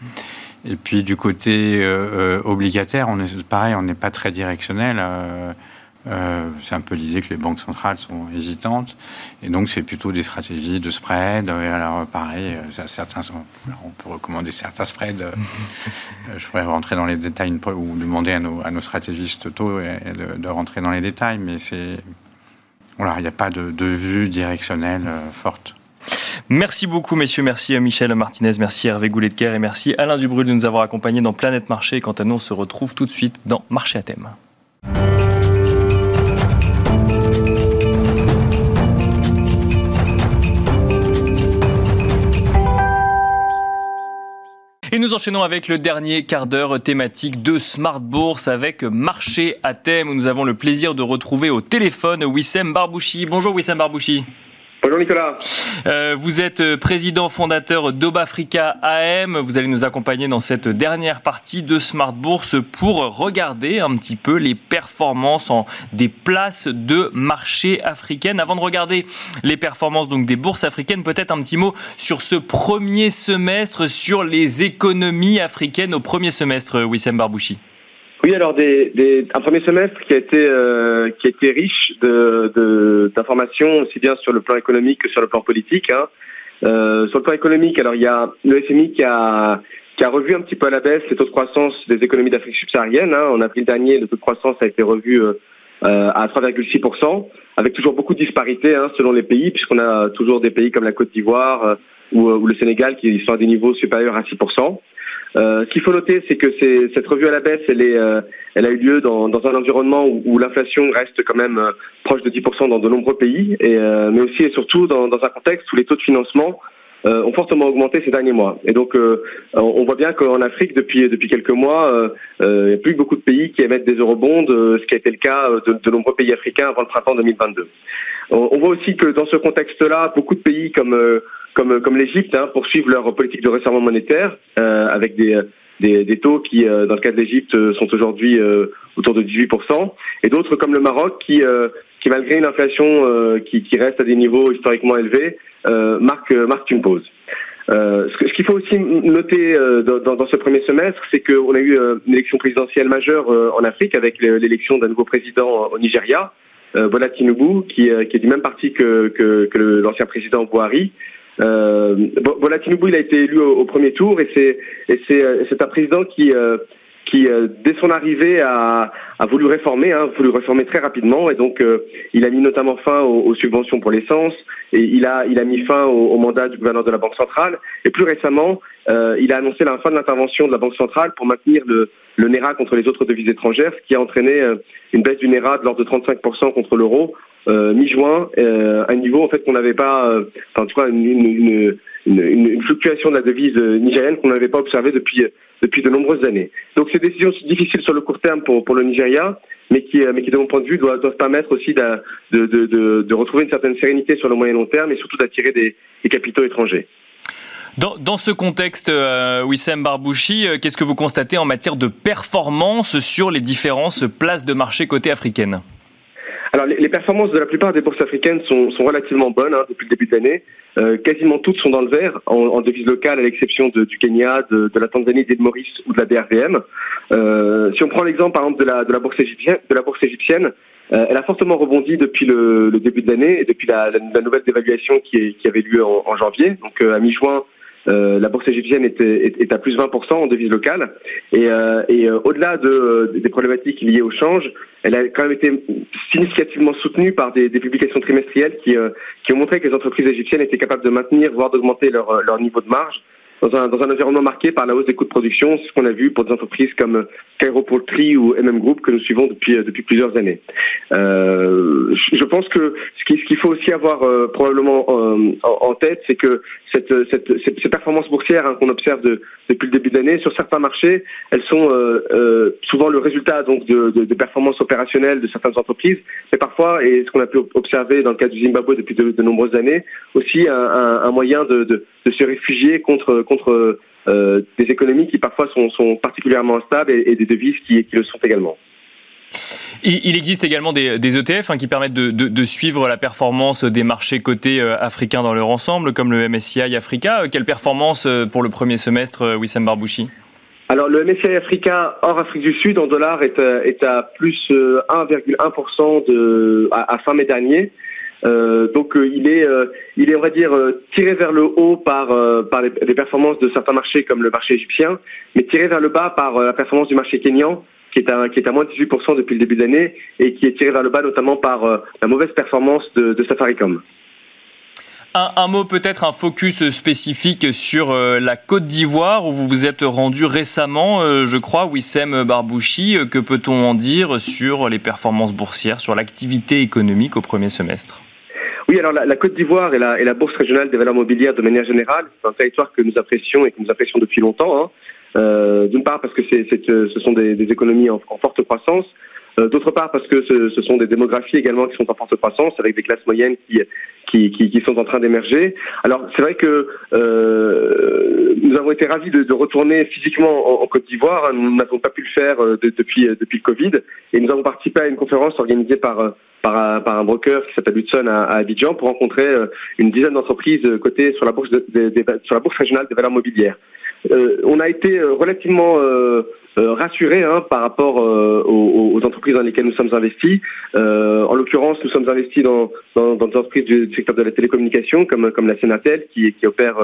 Et puis du côté euh, euh, obligataire, on est pareil, on n'est pas très directionnel. Euh, c'est un peu l'idée que les banques centrales sont hésitantes, et donc c'est plutôt des stratégies de spread. Et alors pareil, certains sont, on peut recommander certains spreads. je pourrais rentrer dans les détails ou demander à nos, à nos stratégistes tôt de, de, rentrer dans les détails, mais c'est voilà, il n'y a pas de, vue directionnelle euh, forte.
Merci beaucoup, messieurs. Merci à Michel Martinez, merci Hervé Goulet-de-Caire et merci Alain Dubrul de nous avoir accompagnés dans Planète Marché. Quant à nous, on se retrouve tout de suite dans Marché à thème. Et nous enchaînons avec le dernier quart d'heure thématique de Smart Bourse avec Marché à thème où nous avons le plaisir de retrouver au téléphone Wissem Barbouchi. Bonjour Wissem Barbouchi.
Bonjour Nicolas.
Euh, vous êtes euh, président fondateur d'Obafrica AM. Vous allez nous accompagner dans cette dernière partie de Smart Bourse pour regarder un petit peu les performances en des places de marché africaines. Avant de regarder les performances donc des bourses africaines, peut-être un petit mot sur ce premier semestre, sur les économies africaines au premier semestre, Wissem Barbouchi.
Oui, alors un premier semestre qui a été euh, qui a été riche d'informations aussi bien sur le plan économique que sur le plan politique. Hein. Euh, sur le plan économique, alors il y a le FMI qui a revu un petit peu à la baisse les taux de croissance des économies d'Afrique subsaharienne. Hein. En avril dernier, le taux de croissance a été revu euh, à 3,6%, avec toujours beaucoup de disparités hein, selon les pays, puisqu'on a toujours des pays comme la Côte d'Ivoire ou, le Sénégal qui sont à des niveaux supérieurs à 6%. Euh, ce qu'il faut noter, c'est que cette revue à la baisse, elle, est, euh, elle a eu lieu dans, dans un environnement où, où l'inflation reste quand même euh, proche de 10% dans de nombreux pays, et, euh, mais aussi et surtout dans, dans, un contexte où les taux de financement ont fortement augmenté ces derniers mois. Et donc, on voit bien qu'en Afrique, depuis, depuis quelques mois, il n'y a plus beaucoup de pays qui émettent des eurobonds, ce qui a été le cas de, de nombreux pays africains avant le printemps 2022. On, on voit aussi que dans ce contexte-là, beaucoup de pays comme comme, comme l'Égypte hein, poursuivent leur politique de resserrement monétaire euh, avec des, des, des, taux qui, euh, dans le cas de l'Égypte, sont aujourd'hui euh, autour de 18%, et d'autres comme le Maroc qui, qui malgré une inflation qui, qui, reste à des niveaux historiquement élevés, marque, marque une pause. Euh, ce qu'il faut aussi noter dans, dans, ce premier semestre, c'est qu'on a eu une élection présidentielle majeure en Afrique avec l'élection d'un nouveau président au Nigeria, Bola Tinubu, qui, qui, est du même parti que, que, que l'ancien président Buhari, euh, Bola Tinubu, il a été élu au, premier tour et c'est et euh, c'est un président qui euh, qui euh, dès son arrivée a, a voulu réformer, hein, voulu réformer très rapidement et donc il a mis notamment fin aux, aux subventions pour l'essence et il a il a mis fin au, au, mandat du gouverneur de la Banque centrale et plus récemment il a annoncé la fin de l'intervention de la Banque centrale pour maintenir le le NERA contre les autres devises étrangères, ce qui a entraîné une baisse du NERA de l'ordre de 35% contre l'euro euh, mi-juin, euh, un niveau en fait qu'on n'avait pas, euh, enfin, en tout cas une, une, fluctuation de la devise nigérienne qu'on n'avait pas observée depuis depuis de nombreuses années. Donc des décisions difficiles sur le court terme pour pour le Nigeria, mais qui mais qui de mon point de vue doivent, permettre aussi de de, de, retrouver une certaine sérénité sur le moyen long terme et surtout d'attirer des, capitaux étrangers.
Dans, dans, ce contexte, euh, Wissem Barbouchi, qu'est-ce que vous constatez en matière de performance sur les différentes places de marché côté africaine
alors, les, performances de la plupart des bourses africaines sont, sont relativement bonnes hein, depuis le début de l'année. Euh, quasiment toutes sont dans le vert, en, en devise locale, à l'exception du Kenya, de, de, la Tanzanie, d'Île Maurice ou de la DRVM. Euh, si on prend l'exemple, par exemple, de la, de la bourse égyptienne, de la bourse égyptienne euh, elle a fortement rebondi depuis le, le début de l'année et depuis la, la, la nouvelle dévaluation qui, est, qui, avait lieu en, en janvier. Donc, euh, à mi-juin, la bourse égyptienne est, est, à plus de 20% en devise locale. Et, et au-delà de, des problématiques liées au change, elle a quand même été significativement soutenue par des, des publications trimestrielles qui, qui ont montré que les entreprises égyptiennes étaient capables de maintenir, voire d'augmenter leur, leur niveau de marge dans un, dans un environnement marqué par la hausse des coûts de production, ce qu'on a vu pour des entreprises comme Cairo Poultry ou MM Group que nous suivons depuis euh, depuis plusieurs années. Euh, je pense que ce qu'il faut aussi avoir euh, probablement euh, en, tête, c'est que cette, cette, ces performances boursières hein, qu'on observe de, depuis le début de l'année sur certains marchés, elles sont souvent le résultat donc de, de, de, performances opérationnelles de certaines entreprises, mais parfois et ce qu'on a pu observer dans le cas du Zimbabwe depuis de, nombreuses années, aussi un, un, un moyen de, de, se réfugier contre contre euh, des économies qui parfois sont, sont particulièrement instables et, des devises qui, qui, le sont également.
Il existe également des, des ETF hein, qui permettent de, de, de, suivre la performance des marchés cotés euh, africains dans leur ensemble, comme le MSCI Africa. Euh, quelle performance pour le premier semestre, Wissam Barbouchi?
Alors le MSCI Africa hors Afrique du Sud en dollars est, est à plus 1,1% de à, à, fin mai dernier. Euh, donc euh, il est, euh, il est, on va dire, tiré vers le haut par, par les, performances de certains marchés comme le marché égyptien, mais tiré vers le bas par la performance du marché kényan, qui est à, qui est à moins de 18% depuis le début de l'année, et qui est tiré vers le bas notamment par la mauvaise performance de, de Safaricom.
Un, mot peut-être, un focus spécifique sur la Côte d'Ivoire où vous vous êtes rendu récemment, je crois, Wissem Barbouchi. que peut-on en dire sur les performances boursières, sur l'activité économique au premier semestre?
Oui, alors la, Côte d'Ivoire et la, Bourse régionale des valeurs mobilières de manière générale, c'est un territoire que nous apprécions et que nous apprécions depuis longtemps. Hein. Euh, D'une part parce que euh, ce sont des, économies en, forte croissance, euh, d'autre part parce que ce, ce, sont des démographies également qui sont en forte croissance, avec des classes moyennes qui, qui, qui, qui sont en train d'émerger. Alors c'est vrai que euh, nous avons été ravis de, de retourner physiquement en, Côte d'Ivoire. Nous n'avons pas pu le faire euh, depuis, depuis le Covid, et nous avons participé à une conférence organisée par par, par un broker qui s'appelle Hudson à, à, Abidjan pour rencontrer euh, une dizaine d'entreprises cotées sur la bourse de, sur la bourse régionale des valeurs mobilières. Euh, on a été euh, relativement euh, rassurés hein, par rapport aux, aux, entreprises dans lesquelles nous sommes investis. en l'occurrence, nous sommes investis dans, dans, dans, des entreprises du secteur de la télécommunication, comme, comme la Sénatel, qui, qui opère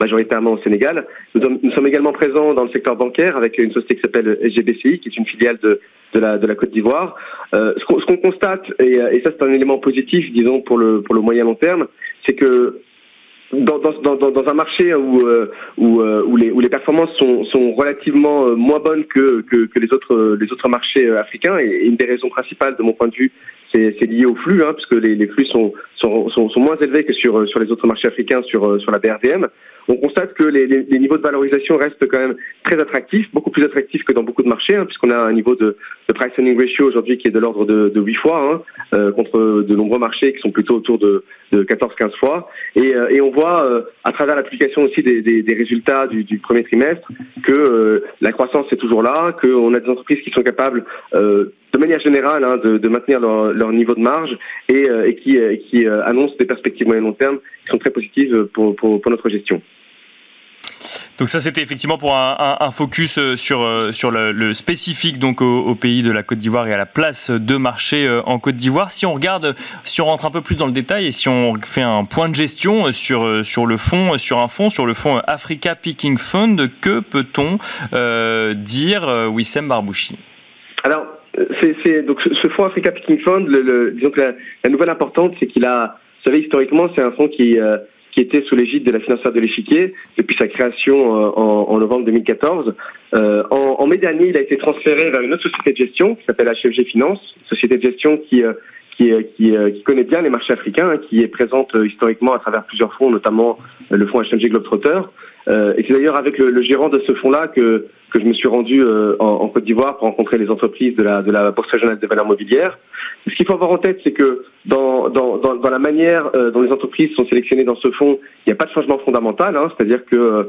majoritairement au Sénégal. Nous, nous, sommes également présents dans le secteur bancaire avec une société qui s'appelle SGBCI, qui est une filiale de, de, la, de la Côte d'Ivoire. Euh, ce qu'on constate, et, et ça c'est un élément positif, disons, pour le, pour le moyen long terme, c'est que dans, un marché où, euh, où, euh, où, les, où les performances sont, sont relativement euh, moins bonnes que, que, que, les, autres, les autres marchés africains, et une des raisons principales de mon point de vue, c'est lié au flux, hein, puisque les, les flux sont, sont, sont, sont, moins élevés que sur, sur les autres marchés africains sur, sur la BRDM on constate que les, les, niveaux de valorisation restent quand même très attractifs, beaucoup plus attractifs que dans beaucoup de marchés, hein, puisqu'on a un niveau de, de price earning ratio aujourd'hui qui est de l'ordre de, de 8 fois, hein, euh, contre de nombreux marchés qui sont plutôt autour de, de 14-15 fois. Et, euh, et, on voit euh, à travers l'application aussi des, des, des résultats du, du, premier trimestre que la croissance est toujours là, qu'on a des entreprises qui sont capables de manière générale hein, de, de, maintenir leur, leur, niveau de marge et, et qui, qui annoncent des perspectives moyen long terme qui sont très positives pour, pour, pour notre gestion.
Donc ça, c'était effectivement pour un, un, focus euh, sur, euh, sur le, le spécifique donc au, pays de la Côte d'Ivoire et à la place de marché euh, en Côte d'Ivoire. Si on regarde, si on rentre un peu plus dans le détail et si on fait un point de gestion sur, sur le fond, sur un fonds, sur le fonds Africa Picking Fund, que peut-on euh, dire, Wissem Barbouchi?
Alors, donc ce fonds Africa Picking Fund, la, nouvelle importante, c'est qu'il a, vous savez, historiquement, c'est un fonds qui qui était sous l'égide de la financière de l'échiquier depuis sa création euh, en, novembre 2014. Euh, en, mai dernier, il a été transféré vers une autre société de gestion qui s'appelle HFG Finance, société de gestion qui euh, connaît bien les marchés africains, hein, qui est présente historiquement à travers plusieurs fonds, notamment le fonds HMG Globetrotter. Euh, et c'est d'ailleurs avec le, gérant de ce fonds-là que, que je me suis rendu euh, en, Côte d'Ivoire pour rencontrer les entreprises de la, de la Bourse régionale des valeurs mobilières. Ce qu'il faut avoir en tête, c'est que dans, dans, dans, la manière euh, dont les entreprises sont sélectionnées dans ce fonds, il n'y a pas de changement fondamental. Hein, C'est-à-dire que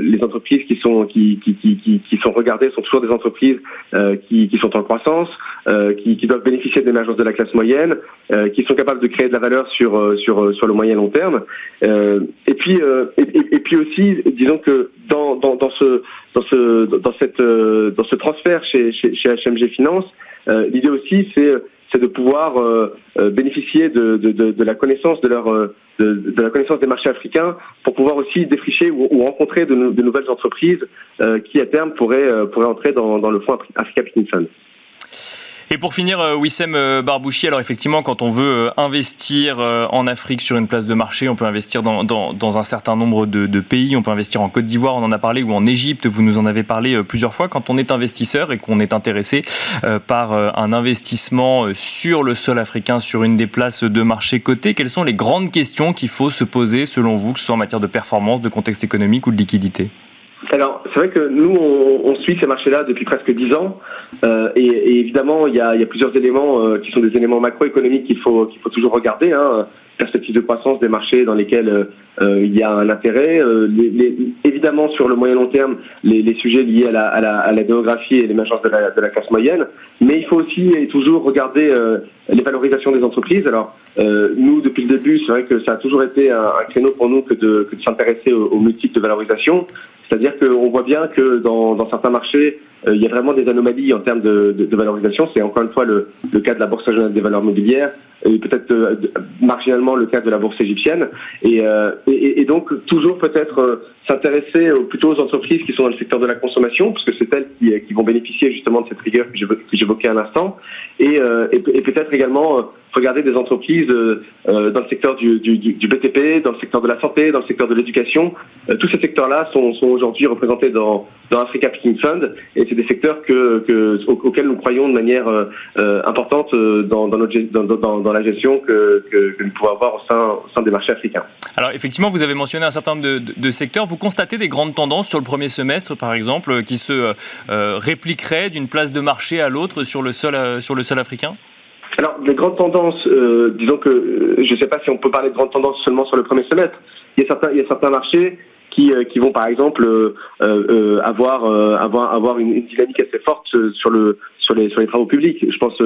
les entreprises qui sont, qui, qui, qui, sont regardées sont toujours des entreprises qui, qui sont en croissance, qui, qui doivent bénéficier de l'émergence de la classe moyenne, qui sont capables de créer de la valeur sur, sur, sur le moyen long terme. et, puis, et, et, puis disons que dans, dans, ce, dans, ce, dans, cette, dans ce transfert chez, chez, HMG Finance, euh, l'idée aussi, c'est c'est de pouvoir bénéficier de, de, la connaissance de leur de, la connaissance des marchés africains pour pouvoir aussi défricher ou, rencontrer de, nouvelles entreprises qui à terme pourraient pourraient entrer dans, le fonds Africa Picnic Fund.
Et pour finir, euh, Wissem euh, Barbouchi, alors effectivement, quand on veut euh, investir en Afrique sur une place de marché, on peut investir dans, un certain nombre de, de, pays, on peut investir en Côte d'Ivoire, on en a parlé, ou en Égypte, vous nous en avez parlé plusieurs fois. Quand on est investisseur et qu'on est intéressé par un investissement sur le sol africain, sur une des places de marché cotées, quelles sont les grandes questions qu'il faut se poser selon vous, que ce soit en matière de performance, de contexte économique ou de liquidité?
Alors, c'est vrai que nous, on, suit ces marchés-là depuis presque dix ans, euh, et, évidemment, il y a, plusieurs éléments euh, qui sont des éléments macroéconomiques qu'il faut qu'il faut toujours regarder. Hein. Perspective de croissance des marchés dans lesquels euh, il y a un intérêt. évidemment, sur le moyen long terme, les, sujets liés à la, démographie et l'émergence de la, de la, classe moyenne. Mais il faut aussi et toujours regarder les valorisations des entreprises. Alors, nous, depuis le début, c'est vrai que ça a toujours été un, créneau pour nous que de, s'intéresser aux, multiples de valorisation. C'est-à-dire qu'on voit bien que dans, certains marchés, euh, il y a vraiment des anomalies en termes de, valorisation. C'est encore une fois le, cas de la Bourse régionale des valeurs mobilières et peut-être euh, marginalement le cas de la bourse égyptienne. Et, euh, et, et donc toujours peut-être s'intéresser plutôt aux entreprises qui sont dans le secteur de la consommation, parce que c'est elles qui, qui, vont bénéficier justement de cette rigueur que j'évoquais à l'instant, et, et peut-être également regarder des entreprises euh, euh, dans le secteur du, BTP, dans le secteur de la santé, dans le secteur de l'éducation. Euh, tous ces secteurs-là sont, aujourd'hui représentés dans, dans Africa Picking Fund et c'est des secteurs que, que, auxquels nous croyons de manière importante dans, la gestion que, nous pouvons avoir au sein, des marchés africains.
Alors effectivement, vous avez mentionné un certain nombre de, secteurs. Constatez des grandes tendances sur le premier semestre, par exemple, qui se répliqueraient d'une place de marché à l'autre sur le sol, sur le sol africain?
Alors, les grandes tendances, euh, disons que euh, je ne sais pas si on peut parler de grandes tendances seulement sur le premier semestre. Il y a certains, il y a certains marchés qui, euh, qui vont par exemple avoir avoir avoir une, dynamique assez forte sur le sur les sur les travaux publics. Je pense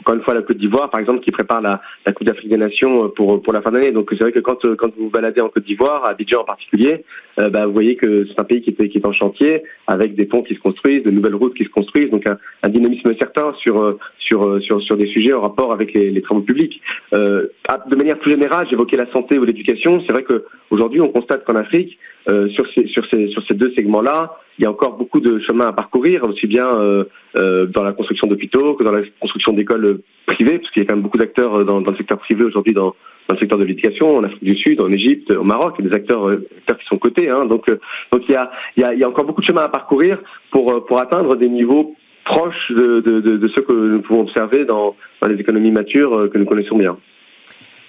encore une fois la Côte d'Ivoire, par exemple, qui prépare la, la Coupe d'Afrique des Nations euh, pour pour la fin d'année. Donc c'est vrai que quand euh, quand vous vous baladez en Côte d'Ivoire, à Abidjan en particulier, euh, bah, vous voyez que c'est un pays qui est qui est en chantier, avec des ponts qui se construisent, de nouvelles routes qui se construisent, donc un, un dynamisme certain sur sur sur sur des sujets en rapport avec les, les travaux publics. Euh, de manière plus générale, j'évoquais la santé ou l'éducation. C'est vrai que aujourd'hui, on constate qu'en Afrique, euh, sur ces sur ces sur ces deux segments-là, il y a encore beaucoup de chemin à parcourir, aussi bien euh, euh, dans la construction d'hôpitaux que dans la construction d'écoles privées, parce qu'il y a quand même beaucoup d'acteurs dans, dans, le secteur privé aujourd'hui dans, dans, le secteur de l'éducation, en Afrique du Sud, en Égypte, au Maroc, il y a des acteurs, acteurs qui sont cotés. Hein, donc, donc il y, a, il, y a, il y a encore beaucoup de chemin à parcourir pour, pour atteindre des niveaux proches de, de, de, de ceux que nous pouvons observer dans, dans les économies matures que nous connaissons bien.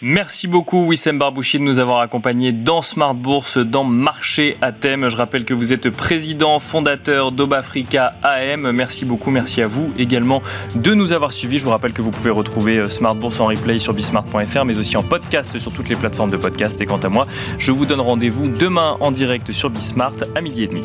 Merci beaucoup Wissem Barbouchi de nous avoir accompagnés dans Smart Bourse, dans Marché à thème. Je rappelle que vous êtes président fondateur d'Obafrica AM. Merci beaucoup, merci à vous également de nous avoir suivis. Je vous rappelle que vous pouvez retrouver euh, Smart Bourse en replay sur bismart.fr, mais aussi en podcast sur toutes les plateformes de podcast. Et quant à moi, je vous donne rendez-vous demain en direct sur Bismart à midi et demi.